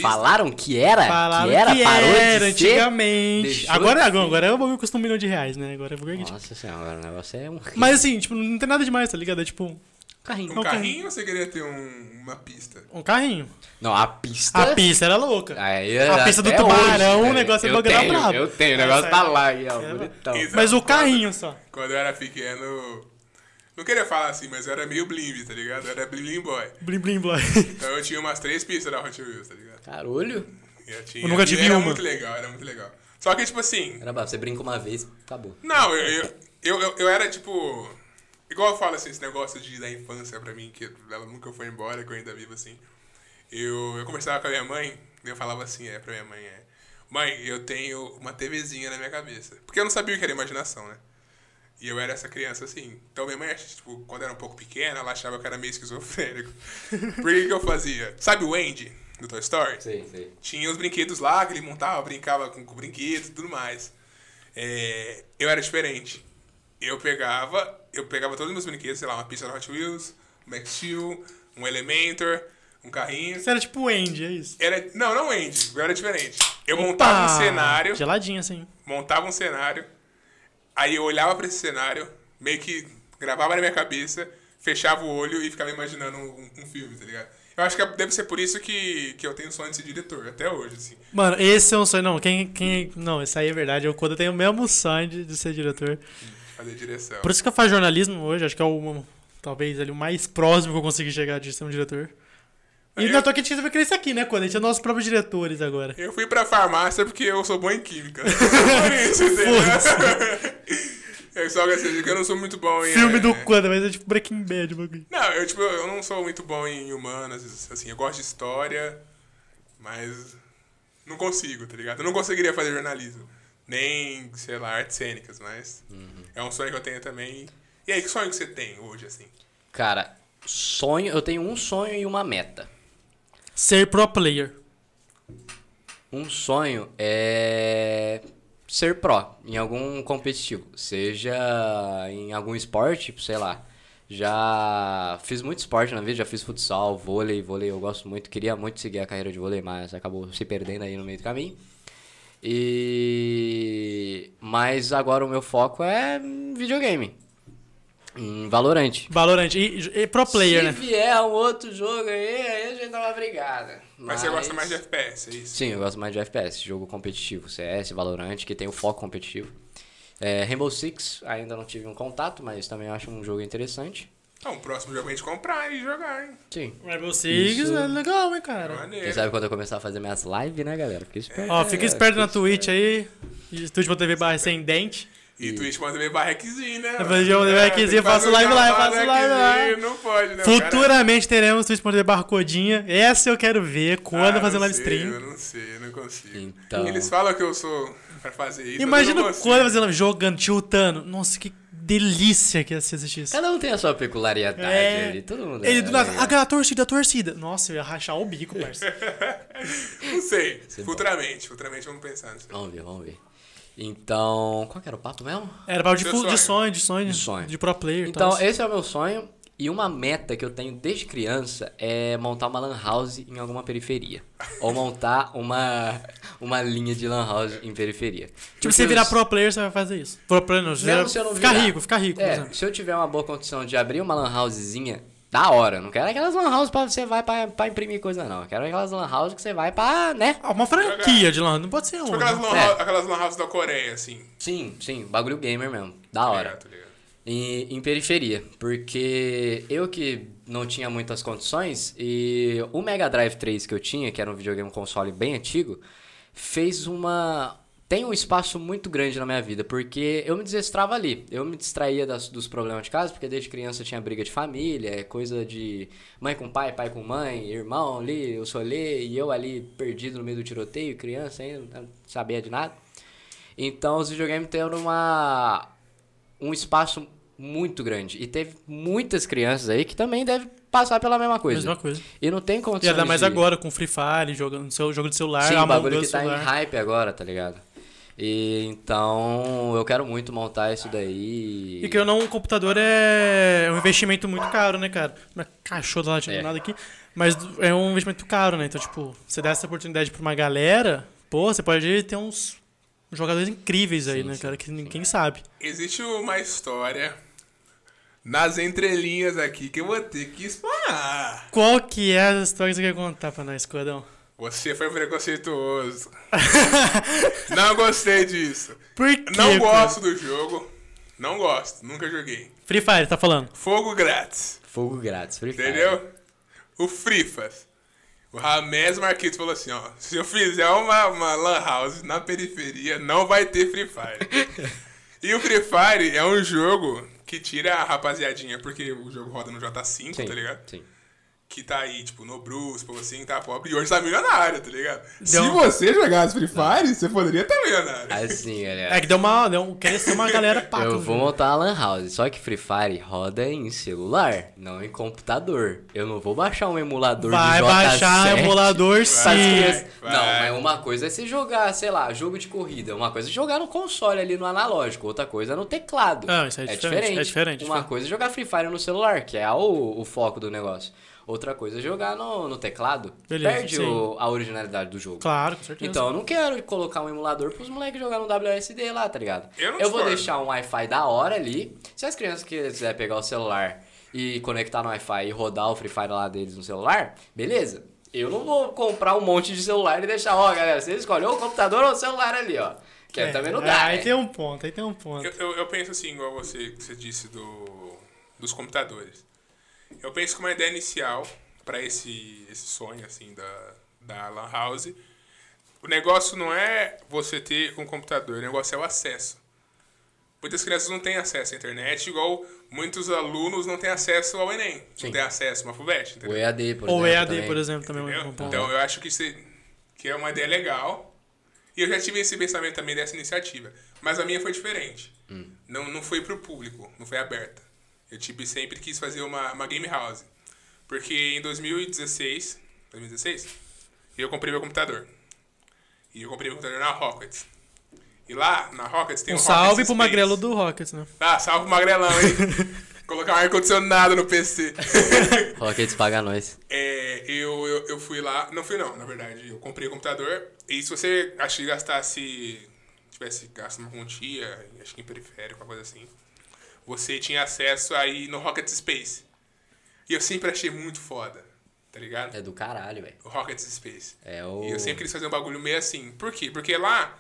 Falaram que era? Falaram que era? Parou era, de ser? antigamente. Deixou Agora, de agora, agora é o bagulho que custa um milhão de reais, né? Agora é o bagulho que- Nossa senhora, o negócio é um Mas assim, tipo, não tem nada demais, tá ligado? É tipo carrinho. Um Não, carrinho ou você queria ter um- uma pista? um carrinho. Não, a pista... A pista era louca. Aí, A pista do tubarão, hoje, o negócio é eu bagulho brabo. Eu tenho, o negócio Essa tá é- lá aí, ó, é- bonitão. Mas o Quando- carrinho só. Quando eu era pequeno. Não queria falar assim, mas eu era meio blimby, tá ligado? Eu era blim boy. Blim blim blim. Então eu tinha umas três pistas da Hot Wheels, tá ligado? Carolho. Eu, tinha, Eu nunca tive era uma. muito legal, era muito legal. Só que, tipo assim. Era brabo, você brinca uma vez, acabou. Não, eu, eu, Eu, eu, eu era tipo. Igual eu falo assim, esse negócio de, da infância pra mim, que ela nunca foi embora, que eu ainda vivo assim. Eu, eu conversava com a minha mãe, e eu falava assim, é, pra minha mãe, é. Mãe, eu tenho uma TVzinha na minha cabeça. Porque eu não sabia o que era imaginação, né? E eu era essa criança assim. Então minha mãe, tipo, quando era um pouco pequena, ela achava que era meio esquizofrênico. Por que, que eu fazia? Sabe o Andy, do Toy Story? Sim, sim. Tinha os brinquedos lá que ele montava, brincava com, com brinquedos e tudo mais. É, eu era diferente. Eu pegava, eu pegava todos os meus brinquedos, sei lá, uma pista da Hot Wheels, um Max Steel, um Elementor, um carrinho. Você era tipo o Andy, é isso? Era, não, não Andy, eu era diferente. Eu montava um cenário, Geladinho, assim. montava um cenário, aí eu olhava pra esse cenário, meio que gravava na minha cabeça, fechava o olho e ficava imaginando um, um filme, tá ligado? Eu acho que deve ser por isso que, que eu tenho sonho de ser diretor, até hoje, assim. Mano, esse é um sonho. Não, quem. quem não, isso aí é verdade. Eu, quando eu tenho o mesmo sonho de, de ser diretor. Fazer direção. Por isso que eu faço jornalismo hoje. Acho que é o. Talvez ali o mais próximo que eu consegui chegar de ser um diretor. E Eu- não tô aqui a gente vai isso aqui, né? Quando a gente é nossos próprios diretores agora. Eu fui pra farmácia porque eu sou bom em química. por isso, entendeu? Eu só que eu não sou muito bom em. Filme é, do quando, mas é tipo Breaking Bad, bagulho. Não, eu, tipo, eu não sou muito bom em humanas, assim, eu gosto de história, mas não consigo, tá ligado? Eu não conseguiria fazer jornalismo, nem, sei lá, artes cênicas, mas é um sonho que eu tenho também. E aí, que sonho que você tem hoje, assim? Cara, sonho, eu tenho um sonho e uma meta. Ser pro player. Um sonho é ser pró em algum competitivo, seja em algum esporte, sei lá. Já fiz muito esporte na vida, já fiz futsal, vôlei, vôlei eu gosto muito, queria muito seguir a carreira de vôlei, mas acabou se perdendo aí no meio do caminho. E mas agora o meu foco é videogame. Em Valorant. Valorant. E, e pro player, Se né? vier um outro jogo aí, aí a gente dá uma brigada. Mas, você gosta mais de FPS, é isso? Sim, eu gosto mais de FPS, jogo competitivo, CS, Valorant, que tem o foco competitivo. É, Rainbow Six, ainda não tive um contato, mas também acho um jogo interessante. Então, o próximo jogo a gente comprar e jogar, hein? Sim. Rainbow Six Isso. é legal, hein, cara. Maneiro. Quem sabe quando eu começar a fazer minhas lives, né, galera? Fica esperto. Ó, fica né? esperto na Fica Twitch aí. Twitch.tv barra sem dente. E Twitch manda ver barrequezinho, né? Eu falei, eu É, barrequezinho, faço fazer live lá, eu faço live lá. Não pode, né? O cara- Futuramente teremos Twitch.tv barra codinha. Essa eu quero ver quando Ah, fazer live sei, stream. Eu não sei, eu não consigo. Então- Eles falam que eu sou pra fazer isso. Imagina quando fazendo jogando, tiltando. Nossa, que delícia que ia ser assistir isso. Cada um tem a sua peculiaridade É. ali, todo mundo Ele é do nada, ah, a torcida, a torcida. Nossa, eu ia rachar o bico, parceiro. Não sei. É futuramente, futuramente vamos pensar nisso. Vamos ver, vamos ver. Então, qual que era o papo mesmo? Era pra de, fu- de sonho. de sonho, De sonho. de pro player. Então, tal. esse é o meu sonho. E uma meta que eu tenho desde criança é montar uma lan house em alguma periferia. Ou montar uma, uma linha de lan house em periferia. Tipo, Porque você virar pro player, você vai fazer isso. Pro player não, você Mesmo vira- se eu não ficar virar. rico, ficar rico. por É, exemplo. se eu tiver uma boa condição de abrir uma lan housezinha, da hora. Não quero aquelas lan houses pra você vai pra, pra imprimir coisa, não. Eu quero aquelas lan houses que você vai pra, né? Ah, uma franquia de lan, não pode ser Tipo uma. aquelas né? lan, É. house- aquelas lan houses da Coreia, assim. Sim, sim, bagulho gamer mesmo. Da hora. ligado, ligado? em, em periferia, porque eu que não tinha muitas condições e o Mega Drive 3 que eu tinha, que era um videogame um console bem antigo, fez uma tem um espaço muito grande na minha vida, porque eu me desestrava ali. Eu me distraía das- dos problemas de casa, porque desde criança eu tinha briga de família, coisa de mãe com pai, pai com mãe, irmão ali, eu sou ali, e eu ali perdido no meio do tiroteio, criança ainda, não sabia de nada. Então os videogames tendo uma um espaço muito grande. E teve muitas crianças aí que também devem passar pela mesma coisa. Mesma coisa. E não tem E condições ainda mais de... agora, com Free Fire, jogando seu jogo de celular, Sim, bagulho que tá em hype agora, tá ligado? E então eu quero muito montar isso daí. E que eu não, um computador é um investimento muito caro, né, cara? Minha cachorra tá latindo É. nada aqui. Mas é um investimento caro, né? Então, tipo, você dá essa oportunidade pra uma galera, pô, você pode ter uns jogadores incríveis aí, Sim, né, sim, cara? Que ninguém sabe. Existe uma história nas entrelinhas aqui que eu vou ter que explanar. Qual que é a história que você quer contar pra nós, Codão? Você foi preconceituoso. Não gostei disso. Por quê? Não gosto do jogo. Não gosto. Nunca joguei. Free Fire, tá falando? Fogo grátis. Fogo grátis, Free Fire. Entendeu? O Frifas. O Ramés Marquitos falou assim, ó. Se eu fizer uma, uma lan house na periferia, não vai ter Free Fire. E o Free Fire é um jogo que tira a rapaziadinha, porque o jogo roda no J5, Sim, tá ligado? sim. Que tá aí, tipo, no Bruce, pô, assim, tá pobre, e hoje tá milionário, tá ligado? Se você jogasse Free Fire, você poderia estar milionário. Assim, galera. É que deu uma. Deu cresceu uma galera paca. Eu vou montar uma lan house, só que Free Fire roda em celular, não em computador. Eu não vou baixar um emulador Vai de J7 baixar emulador sim. vai. Não, mas uma coisa é se jogar, sei lá, jogo de corrida. Uma coisa é jogar no console ali no analógico, outra coisa é no teclado. Não, isso é diferente, é diferente, Uma diferente. coisa é jogar Free Fire no celular, que é o, o foco do negócio. Outra coisa é jogar no, no teclado. Beleza, Perde o- a originalidade do jogo. Claro, com certeza. Então eu não quero colocar um emulador pros moleques jogar no WSD lá, tá ligado? Eu não vou discordo. deixar um Wi-Fi da hora ali. Se as crianças quiserem pegar o celular e conectar no Wi-Fi e rodar o Free Fire lá deles no celular, beleza. Eu não vou comprar um monte de celular e deixar, ó, galera, vocês escolhem ou o computador ou o celular ali, ó. Que É, também não dá. Aí né? tem um ponto, aí tem um ponto. Eu, eu, eu penso assim, igual você, você disse do, dos computadores. Eu penso que uma ideia inicial para esse, esse sonho assim da, da Lan House, o negócio não é você ter um computador, o negócio é o acesso. Muitas crianças não têm acesso à internet, igual muitos alunos não têm acesso ao Enem, Sim. não têm acesso a uma FUVEST, O? EAD, por Ou exemplo. EAD, também. por exemplo, também é um. Então eu acho que, isso é- que é uma ideia legal. E eu já tive esse pensamento também dessa iniciativa. Mas a minha foi diferente. Não, não foi pro público, não foi aberta. Eu tive, sempre quis fazer uma, uma game house. Porque em 2016, 2016, eu comprei meu computador. E eu comprei meu computador na Rockets. E lá, na Rockets, tem Um o salve Rockets pro Space. magrelo do Rockets, né? Ah, salve pro magrelão, hein? Colocar um ar-condicionado no PC. Rockets paga nós. É, eu, eu, eu fui lá. Não fui não, na verdade. Eu comprei o computador. E se você acho que gastasse. Tivesse gasto uma quantia, acho que em periférico, uma coisa assim. Você tinha acesso aí no Rocket Space. E eu sempre achei muito foda. Tá ligado? É do caralho, velho. O Rocket Space. É o. E eu sempre quis fazer um bagulho meio assim. Por quê? Porque lá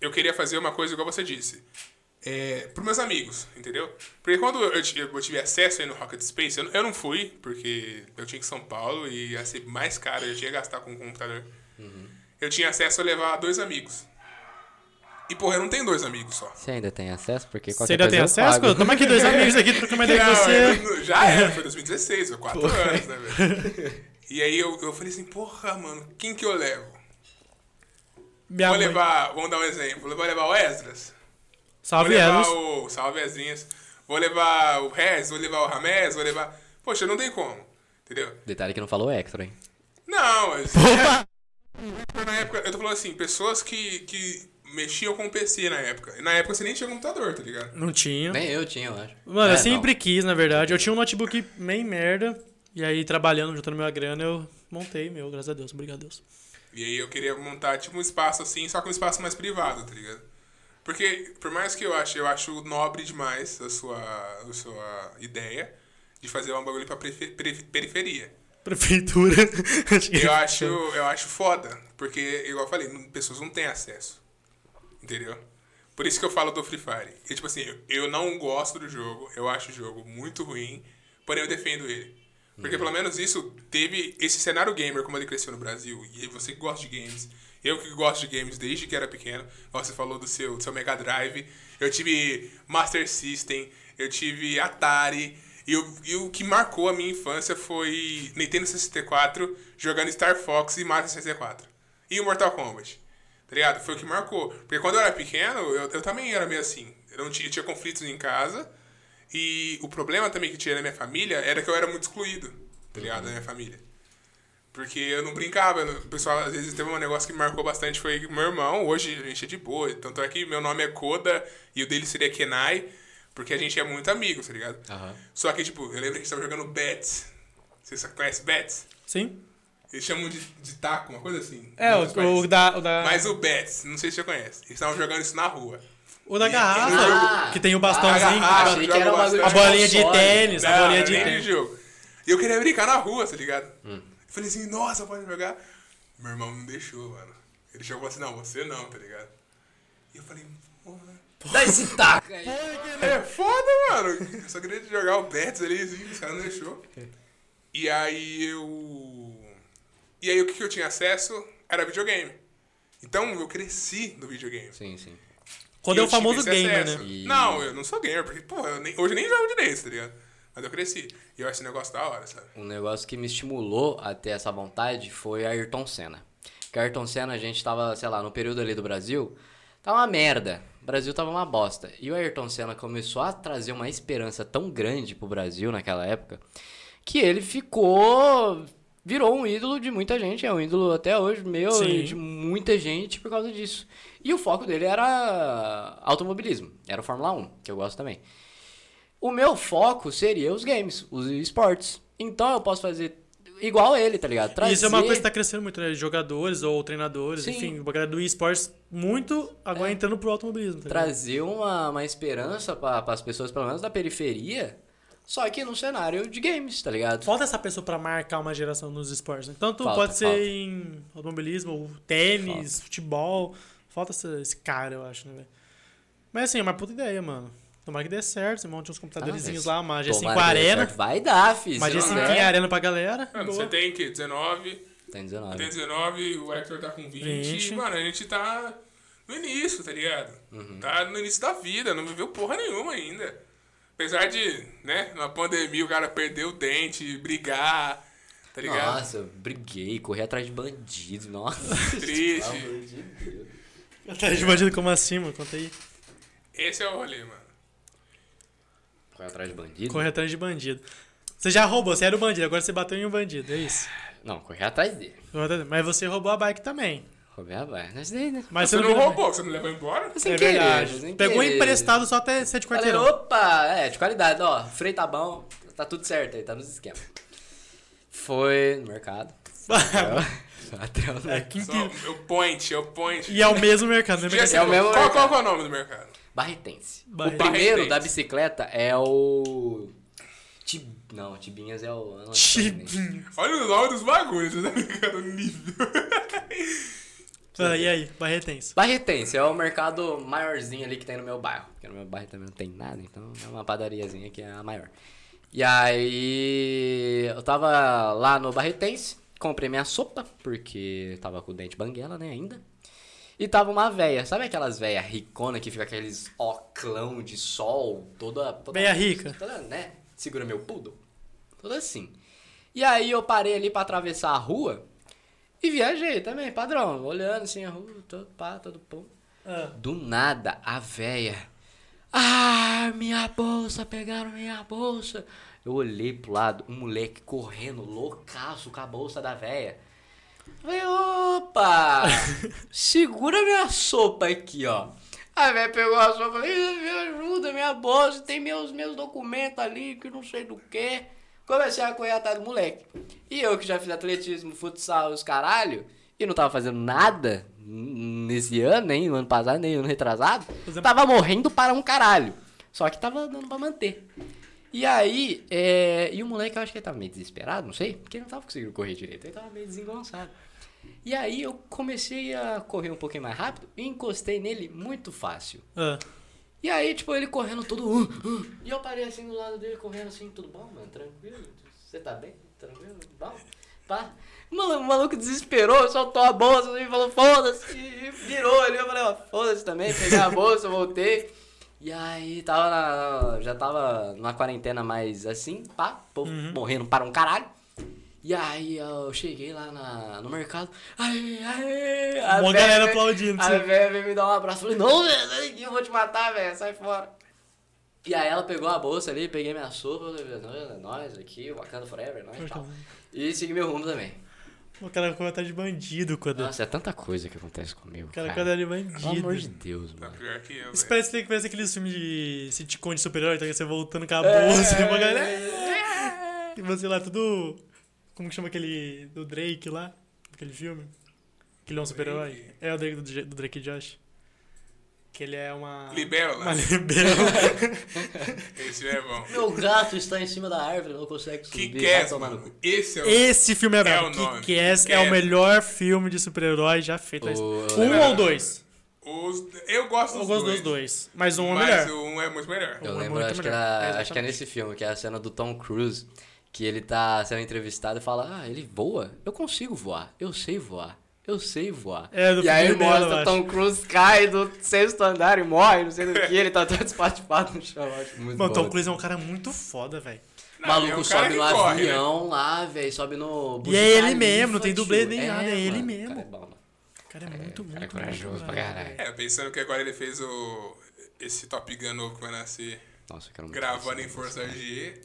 eu queria fazer uma coisa igual você disse. É, pros meus amigos, entendeu? Porque quando eu, eu tive acesso aí no Rocket Space, eu, não- eu não fui, porque eu tinha que ir São Paulo e ia ser mais caro, eu tinha que gastar com o computador. Eu tinha acesso a levar dois amigos. E, porra, eu não tenho dois amigos só. Você ainda tem acesso? Porque Você qualquer ainda tem acesso? pago. Toma aqui dois amigos aqui, troca uma ideia com você. já era, foi 2016, foi quatro anos, né, velho? E aí eu, eu falei assim, porra, mano, quem que eu levo? Minha vou mãe. levar, vamos dar um exemplo, vou levar o Esdras. Salve, vou levar Eros. o. Salve Esdrinhas. Vou levar o Rez, vou levar o Ramés, vou levar. Poxa, não tem como. Entendeu? Detalhe que não falou Hector, hein? Não, mas. Opa! na época, eu tô falando assim, pessoas que, que mexiam com o PC na época. E na época você nem tinha computador, tá ligado? Não tinha. Nem eu tinha, eu acho. Mano, É, eu sempre não. quis, na verdade. Eu tinha um notebook meio merda. E aí, trabalhando, juntando minha grana, eu montei meu, graças a Deus. Obrigado a Deus. E aí eu queria montar tipo um espaço assim, só que um espaço mais privado, tá ligado? Porque, por mais que eu ache, eu acho nobre demais a sua, a sua ideia de fazer um bagulho pra periferia. Prefeitura. Eu acho, eu acho foda, porque, igual eu falei, pessoas não têm acesso. Entendeu? Por isso que eu falo do Free Fire. E, tipo assim, eu, eu não gosto do jogo, eu acho o jogo muito ruim, porém eu defendo ele. Porque pelo menos isso teve esse cenário gamer, como ele cresceu no Brasil. E você que gosta de games, eu que gosto de games desde que era pequeno, você falou do seu, do seu Mega Drive, eu tive Master System, eu tive Atari. E, o- e o que marcou a minha infância foi Nintendo 64 jogando Star Fox e Mario 64. E o Mortal Kombat. Tá ligado? Foi o que marcou. Porque quando eu era pequeno, eu, eu também era meio assim. Eu, não tinha, eu tinha conflitos em casa. E o problema também que tinha na minha família era que eu era muito excluído, tá ligado? Da minha família. Porque eu não brincava. eu não- O pessoal, às vezes, teve um negócio que me marcou bastante. Foi que meu irmão, hoje a gente é de boa. Tanto é que meu nome é Koda e o dele seria Kenai. Porque a gente é muito amigo, tá ligado? Aham. Só que, tipo, eu lembro que a gente tava jogando Bets. Você conhece Bets? Sim. Eles chamam de, de taco, uma coisa assim. É, o, o da. O da, Mas o Bets, não sei se você conhece. Eles estavam jogando isso na rua. o da e- garrafa, Ah, que tem o a bastãozinho. garrafa, Achei que era um bastante. A bolinha de tênis, a Não, bolinha era de tênis. jogo. E eu queria brincar na rua, tá ligado? Hum. Eu falei assim, nossa, pode jogar? Meu irmão não deixou, mano. Ele chegou assim, não, você não, tá ligado? E eu falei, porra. Dá esse taco aí. É foda, mano. Eu só queria jogar o Bets ali, assim, os caras não deixou. E aí eu. E aí o que eu tinha acesso era videogame. Então eu cresci no videogame. Sim, sim. Quando E é eu o famoso gamer, acesso. né? E- Não, eu não sou gamer, porque, pô, eu nem- hoje eu nem jogo direito, tá ligado? Mas eu cresci. E eu acho esse negócio da hora, sabe? Um negócio que me estimulou a ter essa vontade foi a Ayrton Senna. Que a Ayrton Senna, a gente tava, sei lá, no período ali do Brasil, tava uma merda. O Brasil tava uma bosta. E o Ayrton Senna começou a trazer uma esperança tão grande pro Brasil naquela época, que ele ficou. Virou um ídolo de muita gente, é um ídolo até hoje meu Sim. e de muita gente por causa disso. E o foco dele era automobilismo, era o Fórmula 1, que eu gosto também. O meu foco seria os games, os esportes. Então eu posso fazer igual ele, tá ligado? E Isso é uma Trazer- coisa que tá crescendo muito, né? Jogadores ou treinadores, Sim. enfim, a galera do esportes muito agora entrando pro automobilismo. Tá trazer uma, uma esperança para as pessoas, pelo menos da periferia, só que no cenário de games, tá ligado? Falta essa pessoa pra marcar uma geração nos esportes. Né? Tanto Falta, pode ser falta. em automobilismo, ou tênis, futebol. Falta esse, esse cara, eu acho, né, velho? Mas assim, é uma puta ideia, mano. Tomara que dê certo, você monte uns computadorzinhos Ah, lá, uma G5 Tomara que dê Arena. Vai dar, filho. Uma se não G5 der, em Arena pra galera. Mano, boa. você tem que 19, Tem 19. tem 19, o Hector tá com 20. 20. Mano, a gente tá no início, tá ligado? Uhum. Tá no início da vida, não viveu porra nenhuma ainda. Apesar de, né, na pandemia o cara perder o dente, brigar, tá ligado? Nossa, eu briguei, corri atrás de bandido, nossa. Triste. De. Atrás de bandido como assim, mano? Conta aí. Esse é o rolê, mano. Correr atrás de bandido? Correr atrás de bandido. Você já roubou, você era o bandido, agora você bateu em um bandido, é isso. Não, correr atrás dele. Mas você roubou a bike também. Roubei a barra. Mas daí, né? Mas Você não roubou, você não levou embora? Sem É querer, verdade. sem Pegou querer. emprestado só até ser de Falei, quarteirão. opa, é, de qualidade, ó. Freio tá bom, tá tudo certo aí, tá nos esquemas. Foi no mercado. Até o É, que Só, é o point, é o point. E é o mesmo mercado, né? É o mesmo qual, mercado. qual que é o nome do mercado? Barretense. Barretense. O primeiro Barretense. da bicicleta é o. Tib... Não, Tibinhas é o. Tibinho. Olha o nome dos bagulhos, você tá ligado? O nível. Ah, e aí, Barretense. Barretense é o mercado maiorzinho ali que tem no meu bairro. Porque no meu bairro também não tem nada, então é uma padariazinha que é a maior. E aí eu tava lá no Barretense, comprei minha sopa, porque tava com o dente banguela, né, ainda. E tava uma véia, sabe aquelas véias ricona que fica aqueles oclão de sol, toda... toda Véia rica. Toda, né, segura meu poodle. Toda assim. E aí eu parei ali pra atravessar a rua e viajei também, padrão, olhando assim a rua, todo pá, todo pum. Ah, Do nada, a véia. Ah, minha bolsa, pegaram minha bolsa. Eu olhei pro lado, um moleque correndo, loucaço com a bolsa da véia. Falei, opa! segura minha sopa aqui, ó. A véia pegou a sopa e falou, "Ih, me ajuda, minha bolsa, tem meus, meus documentos ali, que não sei do que. Comecei a correr atrás do moleque. E eu que já fiz atletismo, futsal, os caralho, e não tava fazendo nada nesse ano, nem no ano passado, nem no ano retrasado, tava morrendo para um caralho. Só que tava dando pra manter. E aí, é... e o moleque, eu acho que ele tava meio desesperado, não sei, porque ele não tava conseguindo correr direito, ele tava meio desengonçado. E aí eu comecei a correr um pouquinho mais rápido e encostei nele muito fácil. ah. E aí, tipo, ele correndo todo. uh, uh, e eu parei assim do lado dele, correndo assim, tudo bom, mano? Tranquilo? Você tá bem? Tranquilo? Bom? Pá. Mano, o maluco desesperou, soltou a bolsa e falou, foda-se, e virou ali. Eu falei, ó, foda-se também, peguei a bolsa, voltei. E aí, tava na, já tava numa quarentena mais assim, pá, povo morrendo para um caralho. E aí eu cheguei lá na, no mercado. Ai, ai, a Uma véia galera veio- aplaudindo, A velha veio me dar um abraço. Falei, não, velho, eu vou te matar, velho, sai fora. E aí ela pegou a bolsa ali, peguei minha sopa, falei, "Não, é nóis aqui, Wakanda Forever, nós e tal. E segui meu rumo também. O cara correu atrás de bandido quando. Nossa, é tanta coisa que acontece comigo, O cara cara. atrás de Pelo amor bandido. de Deus, Tá mano. pior que eu, Isso parece, parece aqueles filmes de sitcom de super-herói, tá? Você voltando com a É. bolsa e uma galera. E você lá, tudo. Como que chama aquele. Do Drake lá? Aquele filme? Que ele é um super-herói? É o Drake do, do Drake Josh. Que ele é uma. Libélula. Uma libélula. Esse é bom. Meu gato está em cima da árvore, não consegue subir. Que Cass, mano. Esse é o. Esse filme é É brabo. o nome. Que Kick-Ass é o melhor filme de super-herói já feito. O-. Um ou dois? Os, eu gosto Eu dos gosto dois. dos dois. Mas um é Mas melhor. o um é muito melhor. Eu Um é lembro, muito acho que, melhor. era, É, acho que é nesse filme, que é a cena do Tom Cruise, que ele tá sendo entrevistado e fala, ah, ele voa? Eu consigo voar, eu sei voar. eu sei voar. É, do e aí dela, mostra acho. Tom Cruise cai do sexto andar e morre, não sei do que, ele tá todo espatifado no chão. Acho muito Mano, bom. Tom Cruise é um cara muito foda, velho. Maluco é um sobe no corre, né? avião lá, velho, sobe no... E é ele mesmo, não tem dublê nem nada, é ele mano, mesmo. cara é bom, cara é muito, muito, cara é corajoso muito pra caralho. É, pensando que agora ele fez o. Esse Top Gun novo que vai nascer Nossa, eu quero muito gravando em Força G,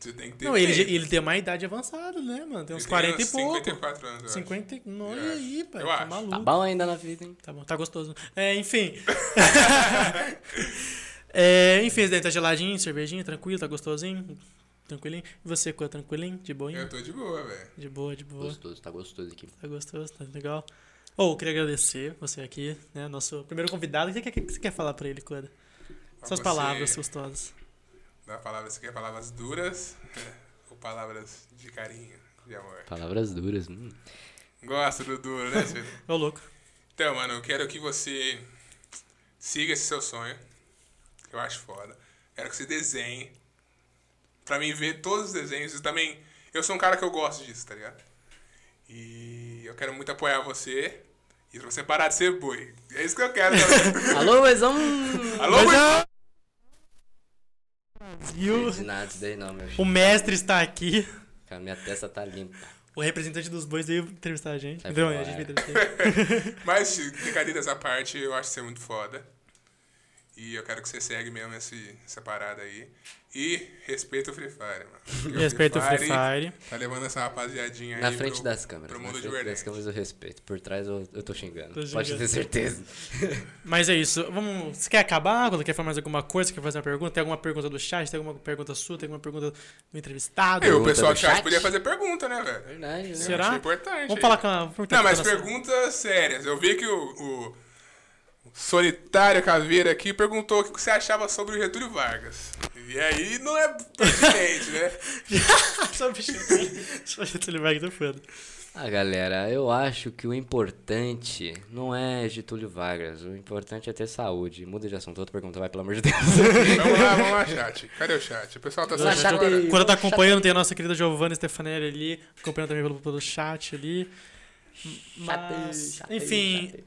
você tem que ter. Não, ele, já- ele tem uma idade avançada, né, mano? Tem uns Ele 40 e uns pouco. 54 anos, eu acho. 50 e... Não, olha aí, pai. Eu Tá acho. maluco. Tá bom ainda na vida, hein? Tá bom, tá gostoso. É, enfim. é, enfim, esse daí tá geladinho, cervejinha, tranquilo, tá gostosinho. Tranquilinho. E você, Cua, tranquilinho? De boinha? Eu tô de boa, velho. De boa, de boa. Gostoso, tá gostoso aqui. Tá gostoso, tá legal. Ou, queria agradecer você aqui, né? Nosso primeiro convidado. O que, que, que você quer falar pra ele, Cua? Pra Suas você palavras gostosas. Dar palavras, você quer palavras duras ou palavras de carinho, de amor? Palavras duras. Hum. Gosto do duro, né, Ciro? Ô, louco. Então, mano, eu quero que você siga esse seu sonho. Eu acho foda. Quero que você desenhe. Pra mim ver todos os desenhos. E também, eu sou um cara que eu gosto disso, tá ligado? E eu quero muito apoiar você. E pra você parar de ser boi. É isso que eu quero. também. Alô, Wezão! Alô, Mas Não entendi nada disso daí não, meu O filho. mestre está aqui. Cara, minha testa tá limpa. O representante dos bois veio entrevistar a gente. Então, a gente veio entrevistar. Mas, brincadeiras à parte, eu acho você muito foda. E eu quero que você segue mesmo esse, essa parada aí. E respeita o Free Fire, mano. Respeita o Free Fire. Tá levando essa rapaziadinha aí Na frente pro- das câmeras. pro Na mundo de frente das verdade. câmeras eu respeito. Por trás eu, eu tô xingando. Tô Pode xingando. ter certeza. Mas é isso. Vamos... Você quer acabar? Quando quer falar mais alguma coisa? Quer fazer uma pergunta? Tem alguma pergunta do chat? Tem alguma pergunta sua? Tem alguma pergunta do entrevistado? E o pessoal do chat chat? podia fazer pergunta, né, velho? Verdade, né? Será? Eu achei importante. Vamos aí. falar com a... vamos Não, mas perguntas sérias. Eu vi que o, o Solitário Caveira aqui perguntou o que você achava sobre o Getúlio Vargas. E aí não é pertinente, né? Só bicho. Só Getúlio Vargas é foda. Ah, galera, eu acho que o importante não é Getúlio Vargas. O importante é ter saúde. Muda de assunto. Outra pergunta, vai, pelo amor de Deus. Vamos lá, vamos lá, chat. Cadê o chat? O pessoal tá assistindo chat agora. aí. Quando tá acompanhando, tem a nossa querida Giovanna Stefanelli ali, acompanhando também pelo, pelo chat ali. Mas, Chateio, enfim, chateio.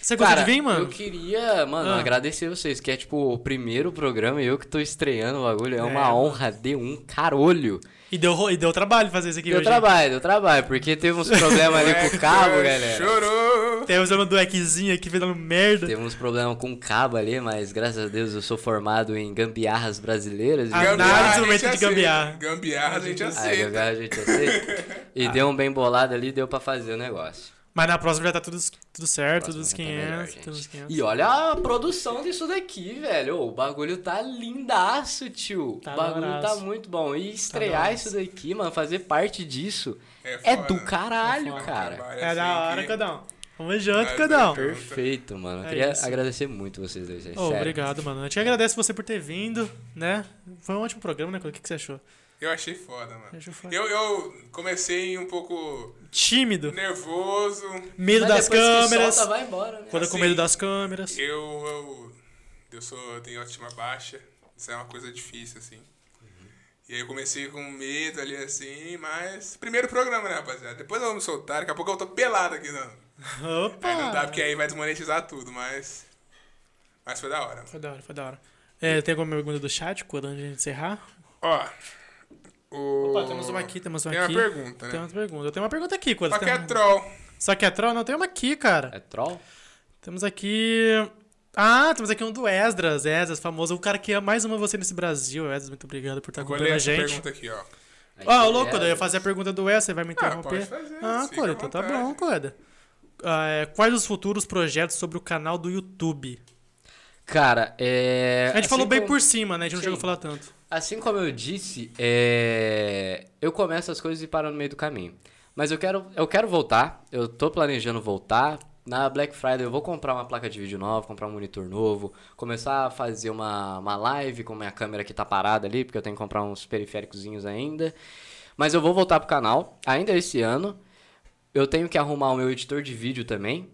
Você gosta Cara, de vir, mano? eu queria, mano, Ah. agradecer vocês, que é tipo o primeiro programa e eu que tô estreando o bagulho. É, É, uma honra de um carolho. E deu, e deu trabalho fazer isso aqui Deu hoje. trabalho, deu trabalho, porque teve uns problemas ali com o cabo, galera. Chorou! Temos uma do Eckzinho aqui fazendo merda. Teve uns problemas com o cabo ali, mas graças a Deus eu sou formado em gambiarras brasileiras. Ah, Análise a do gente momento de aceita. gambiarra. Gambiarra a gente Ah, aceita. gambiarra a gente aceita. E deu um bem bolado ali, deu pra fazer o negócio. Mas na próxima já tá tudo, tudo certo, tudo os já tá melhor, 500, gente. tudo os 500. E olha a produção disso daqui, velho. O bagulho tá lindaço, tio. Tá o bagulho tá muito bom. E estrear daoraço. isso daqui, mano, fazer parte disso É, é do caralho, É cara. Trabalho É assim da hora, que- Cadão. Vamos junto, Cadão. é Perfeito, mano. Eu É queria isso. agradecer muito vocês dois. é sério. obrigado, mano. A gente agradece você por ter vindo, né? Foi um ótimo programa, né? O que, que você achou? Eu achei foda, mano. Foda. Eu, eu comecei um pouco Tímido, nervoso. medo Mas das câmeras. solta, vai embora, né? Quando é com Assim, medo das câmeras. Eu, eu, eu sou, eu tenho autoestima baixa. Isso é uma coisa difícil, assim. E aí eu comecei com medo ali, assim, mas... Primeiro programa, né, rapaziada? Depois eu vou me soltar, daqui a pouco eu tô pelado aqui, não. Opa! Aí não dá, porque aí vai desmonetizar tudo, mas... Mas foi da hora. Foi da hora, foi da hora. É, tem alguma pergunta do chat, quando a gente encerrar? Ó, o... Opa, temos uma aqui, temos uma Tem uma aqui. pergunta, né? Tem uma pergunta. Eu tenho uma pergunta aqui, quando Só que é troll. Só que é troll? Não, tem uma aqui, cara. É troll? Temos aqui. Ah, temos aqui um do Esdras, Esdras, famoso. O cara que ama mais uma você nesse Brasil. Esdras, muito obrigado por estar acompanhando ler a essa gente. pergunta aqui, ó. Ó, ô louco, é- eu ia fazer a pergunta do Esdras, você vai me interromper? pode fazer, Ah, Coda, então tá bom, Coda. Ah, é, quais os futuros projetos sobre o canal do YouTube? Cara, é. A gente assim falou bem como- por cima, né? A gente não Sim. chegou a falar tanto. Assim como eu disse, é, eu começo as coisas e paro no meio do caminho. Mas eu quero, eu quero voltar, eu tô planejando voltar. Na Black Friday eu vou comprar uma placa de vídeo nova, comprar um monitor novo, começar a fazer uma, uma live com minha câmera que tá parada ali, porque eu tenho que comprar uns periféricozinhos ainda. Mas eu vou voltar pro canal, ainda esse ano. Eu tenho que arrumar o meu editor de vídeo também.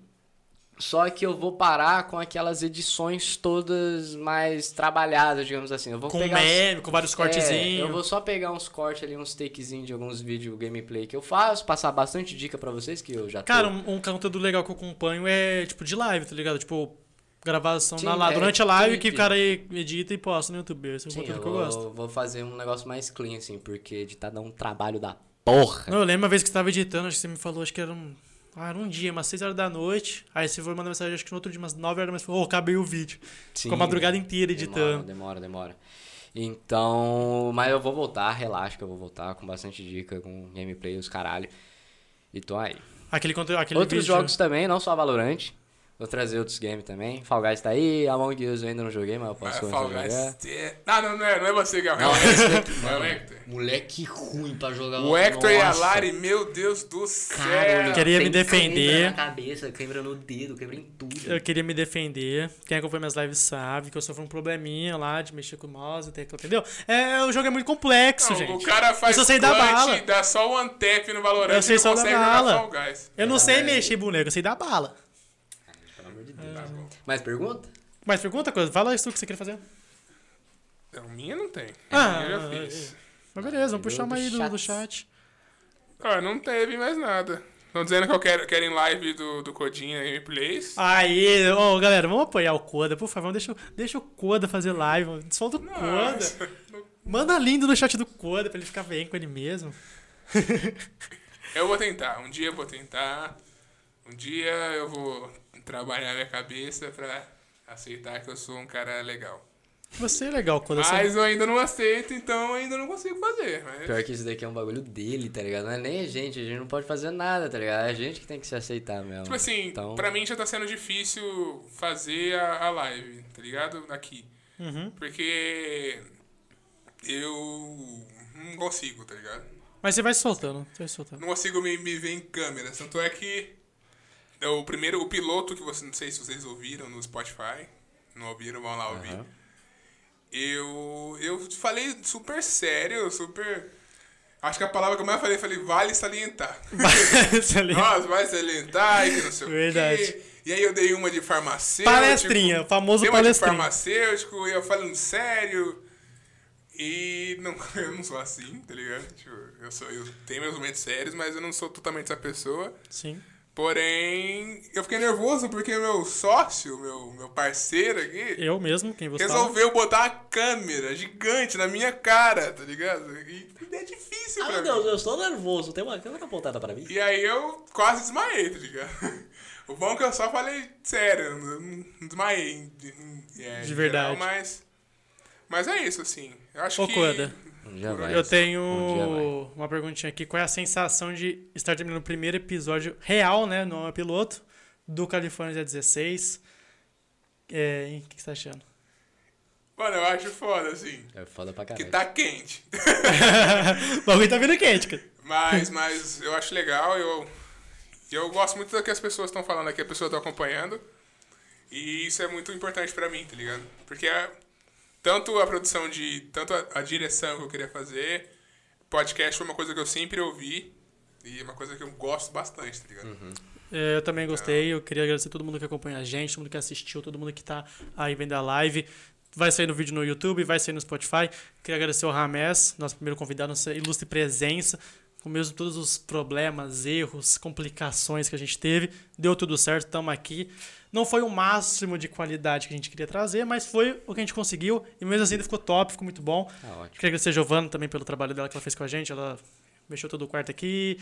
Só que eu vou parar com aquelas edições todas mais trabalhadas, digamos assim. Eu vou Com pegar uns- meme, com vários É, cortezinhos. eu vou só pegar uns cortes ali, uns takezinhos de alguns vídeos gameplay que eu faço, passar bastante dica pra vocês que eu já tô. Cara, um, um conteúdo legal que eu acompanho é tipo de live, tá ligado? Tipo, gravação Sim, na, lá é, durante a live que o cara edita e posta no YouTube. Esse é um Sim, conteúdo eu que eu vou, gosto. vou fazer um negócio mais clean, assim, porque editar dá um trabalho da porra. Não, eu lembro uma vez que você tava editando, acho que você me falou, acho que era um. Ah, um dia, umas 6 horas da noite. Aí você foi mandar mensagem, acho que no outro dia, umas 9 horas da manhã, ô, acabei o vídeo. Sim, Ficou a madrugada inteira editando. Demora, demora, demora. Então, mas eu vou voltar, relaxa que eu vou voltar com bastante dica, com gameplay, os caralho. E tô aí. Aquele aquele Outros vídeo. jogos também, não só Valorant. Vou trazer outros games também. Fall Guys tá aí, Among Us eu ainda não joguei, mas eu posso Fall começar a Guys. jogar. é- Não, não, não é, não é você, Gal. Não, é é esse daqui, É o. Hector. Moleque ruim pra jogar. O Hector e a. Lari, meu Deus do céu. Caralho, Queria me defender. Câimbra na cabeça, câimbra no dedo, câimbra em tudo. Eu queria me defender. Quem acompanha minhas lives sabe que eu sofro um probleminha lá de mexer com o mouse, tecla, entendeu? É, o jogo é muito complexo, Não, gente. O cara faz Eu só sei dar bala. dá só one tap no Valorant Eu sei e só não dar consegue jogar bala. Fall Guys. Eu não Ah, sei é. mexer boneco, eu sei dar bala. Tá bom. Mais pergunta? Mas pergunta coisa, fala isso que você quer fazer. Não, minha não tem. Ah, eu já é, fiz. Mas beleza, vamos do- puxar uma do aí do, do chat. Ah, não teve mais nada. Estão dizendo que eu quero, querem live do, do Codinha Gameplays. Aí, ô galera, vamos apoiar o Coda, por favor. Deixa, o- deixa o Coda fazer live. Solta o Coda. Manda lindo no chat do Coda pra ele ficar bem com ele mesmo. Eu vou tentar. Um dia eu vou tentar. Um dia eu vou trabalhar minha cabeça pra aceitar que eu sou um cara legal. Você é legal, você- Mas eu ainda não aceito, então eu ainda não consigo fazer. Mas... Pior que isso daqui é um bagulho dele, tá ligado? Não é nem a gente, a gente não pode fazer nada, tá ligado? É a gente que tem que se aceitar mesmo. Tipo assim, então, pra mim já tá sendo difícil fazer a, a live, tá ligado? Aqui. Uhum. Porque eu não consigo, tá ligado? Mas você vai se soltando, você vai se soltando. Não consigo me, me ver em câmera. Tanto é que o primeiro, o piloto que você, não sei se vocês ouviram no Spotify. Não ouviram, vão lá ouvir. Aham. Eu, eu falei super sério, super. Acho que a palavra que eu mais falei, falei, vale salientar. Você ali- Nossa, vai salientar e que não sei Verdade. o quê. E aí eu dei uma de farmacêutico. Palestrinha, o famoso Dei uma de palestrinha. farmacêutico, e eu falando sério. E não, eu não sou assim, tá ligado? Tipo, eu, sou, eu tenho meus momentos sérios, mas eu não sou totalmente essa pessoa. Sim. Porém, eu fiquei nervoso porque meu sócio, meu, meu parceiro aqui, Eu mesmo, quem você fala. resolveu botar uma câmera gigante na minha cara, tá ligado? E é difícil Ah, pra meu mim. Deus, eu estou nervoso. Tem uma câmera apontada pra mim? E aí eu quase desmaiei, tá ligado? O bom é que eu só falei sério, eu não desmaiei. De, é, De verdade. geral, mas, mas é isso, assim. Eu acho Ô, que... Um dia vai. Eu tenho Um vai. uma perguntinha aqui. Qual é a sensação de estar terminando o primeiro episódio real, né? Não é piloto, do California 16? É, o que você tá achando? Mano, eu acho foda, assim. É foda pra Que caralho. tá quente. o bagulho tá vindo quente, cara. Mas, mas eu acho legal, eu, eu gosto muito do que as pessoas estão falando aqui, a pessoa tá acompanhando. E isso é muito importante pra mim, tá ligado? Porque a- tanto a produção de. Tanto a, a direção que eu queria fazer, podcast foi uma coisa que eu sempre ouvi. E é uma coisa que eu gosto bastante, tá ligado? É, eu também gostei. Eu queria agradecer todo mundo que acompanha a gente, todo mundo que assistiu, todo mundo que tá aí vendo a live. Vai sair no vídeo no YouTube, vai sair no Spotify. Queria agradecer ao Ramés, nosso primeiro convidado, nossa ilustre presença. Com mesmo todos os problemas, erros, complicações que a gente teve. Deu tudo certo, estamos aqui. Não foi o máximo de qualidade que a gente queria trazer, mas foi o que a gente conseguiu. E mesmo assim ficou top, ficou muito bom. Tá ótimo. Queria agradecer a Giovana também pelo trabalho dela que ela fez com a gente. Ela mexeu todo o quarto aqui,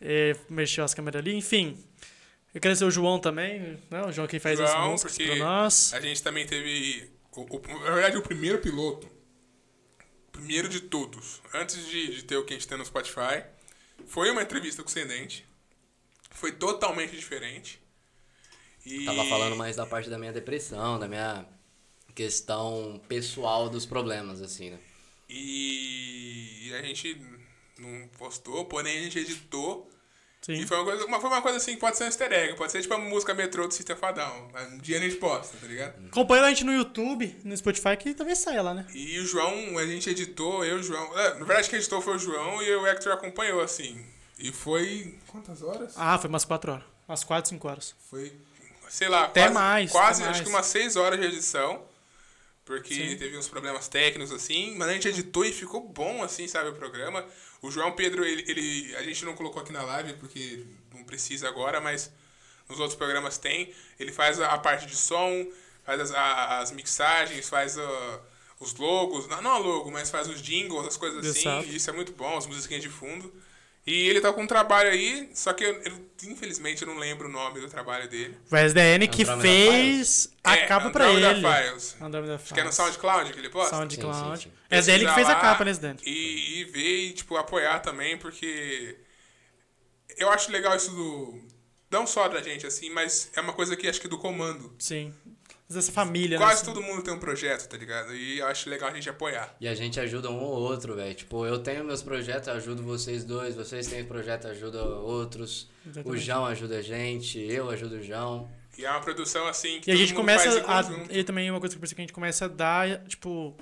eh, mexeu as câmeras ali, enfim. Eu quero agradecer o João também, né? O João que faz as músicas pra nós. A gente também teve. O, o- na verdade, o primeiro piloto. Primeiro de todos. Antes de, de ter o que a gente tem no Spotify. Foi uma entrevista com o Cendente. Foi totalmente diferente. E Tava falando mais da parte da minha depressão, da minha questão pessoal dos problemas, assim, né? E a gente não postou, porém a gente editou. Sim. E foi uma, coisa, uma, foi uma coisa assim que pode ser um easter egg. Pode ser tipo a música metrô do System Fadão. Um dia a gente posta, tá ligado? Acompanha a gente no YouTube, no Spotify, que também sai lá, né? E o João, a gente editou, eu e o João. é, na verdade, quem editou foi o João e o Hector acompanhou, assim. E foi. Quantas horas? Ah, foi umas 4 horas. Umas 4, 5 horas. Foi. Sei lá, Até quase, mais, quase até acho que mais. umas 6 horas de edição. Porque Sim. teve uns problemas técnicos, assim, mas a gente editou e ficou bom, assim, sabe, o programa. O João Pedro, ele, ele- a gente não colocou aqui na live porque não precisa agora, mas nos outros programas tem. Ele faz a, a parte de som, faz as, a- as mixagens, faz a- os logos, não, não a logo, mas faz os jingles, as coisas assim. Isso é muito bom, as musiquinhas de fundo. E ele tá com um trabalho aí, só que eu, eu- infelizmente eu não lembro o nome do trabalho dele. O SDN que Andromeda fez a É, capa pra Andromeda ele. Files. Andromeda Acho que é no Files. SoundCloud que ele posta. SoundCloud. Sim, sim, sim. É SDN que fez a capa, né, SDN? E, e ver e, tipo, apoiar também, porque eu acho legal isso do. Não só da gente, assim, mas é uma coisa que acho que do comando. Sim. Dessa família, Quase né? todo mundo tem um projeto, tá ligado? E eu acho legal a gente apoiar. E a gente ajuda um ou outro, velho. Tipo, eu tenho meus projetos, ajudo vocês dois. Vocês têm projeto, ajuda outros. O Exatamente. João ajuda a gente, eu ajudo o João. E é uma produção assim que E a gente mundo começa faz em a. E também uma coisa que eu percebi que a gente começa a dar, tipo.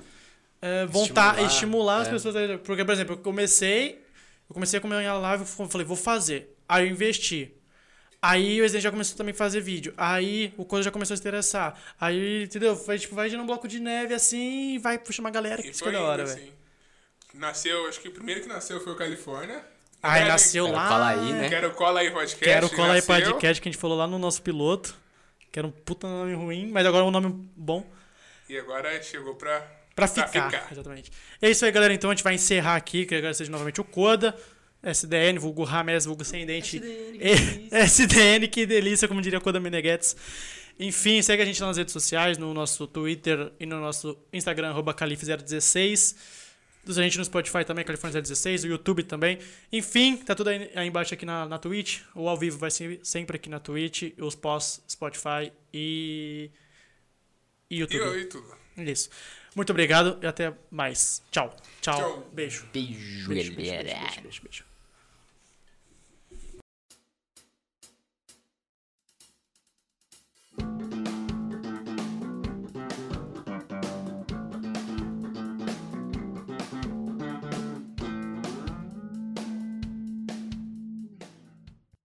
É, vontade, Estimular, estimular as é. pessoas. a- Porque, por exemplo, eu comecei. Eu comecei a comer a live e falei, vou fazer. Aí eu investi. Aí o Resident já começou também a fazer vídeo. Aí o Coisa já começou a se interessar. Aí, entendeu? Vai, tipo, vai gerando um bloco de neve assim e vai puxar uma galera. Que E isso que é foi da hora, velho. assim. Nasceu, acho que o primeiro que nasceu foi o Califórnia. Aí Aí, nasceu Quero lá. falar aí, né? Quero Cola aí podcast. Quero colar aí podcast que a gente falou lá no nosso piloto. Que era um puta nome ruim, mas agora é um nome bom. E agora chegou pra. Pra Pra ficar, ficar. exatamente. É isso aí, galera. Então a gente vai encerrar aqui. Quero agradecer novamente o Coda, SDN, vulgo Rames, vulgo Sem Dente. E- SDN, que delícia, como diria Coda Meneghets. Enfim, segue a gente lá nas redes sociais, no nosso Twitter e no nosso Instagram, arroba Calife016. A gente no Spotify também, Califórnia 016, o YouTube também. Enfim, tá tudo aí, aí embaixo aqui na, na Twitch. O ao vivo vai ser sempre aqui na Twitch, os pós, Spotify e, e E, YouTube. e tudo. Isso. Muito obrigado e até mais. Tchau. Tchau. Tchau. Beijo. Beijo, Beijo, beijo, galera. beijo, beijo, beijo.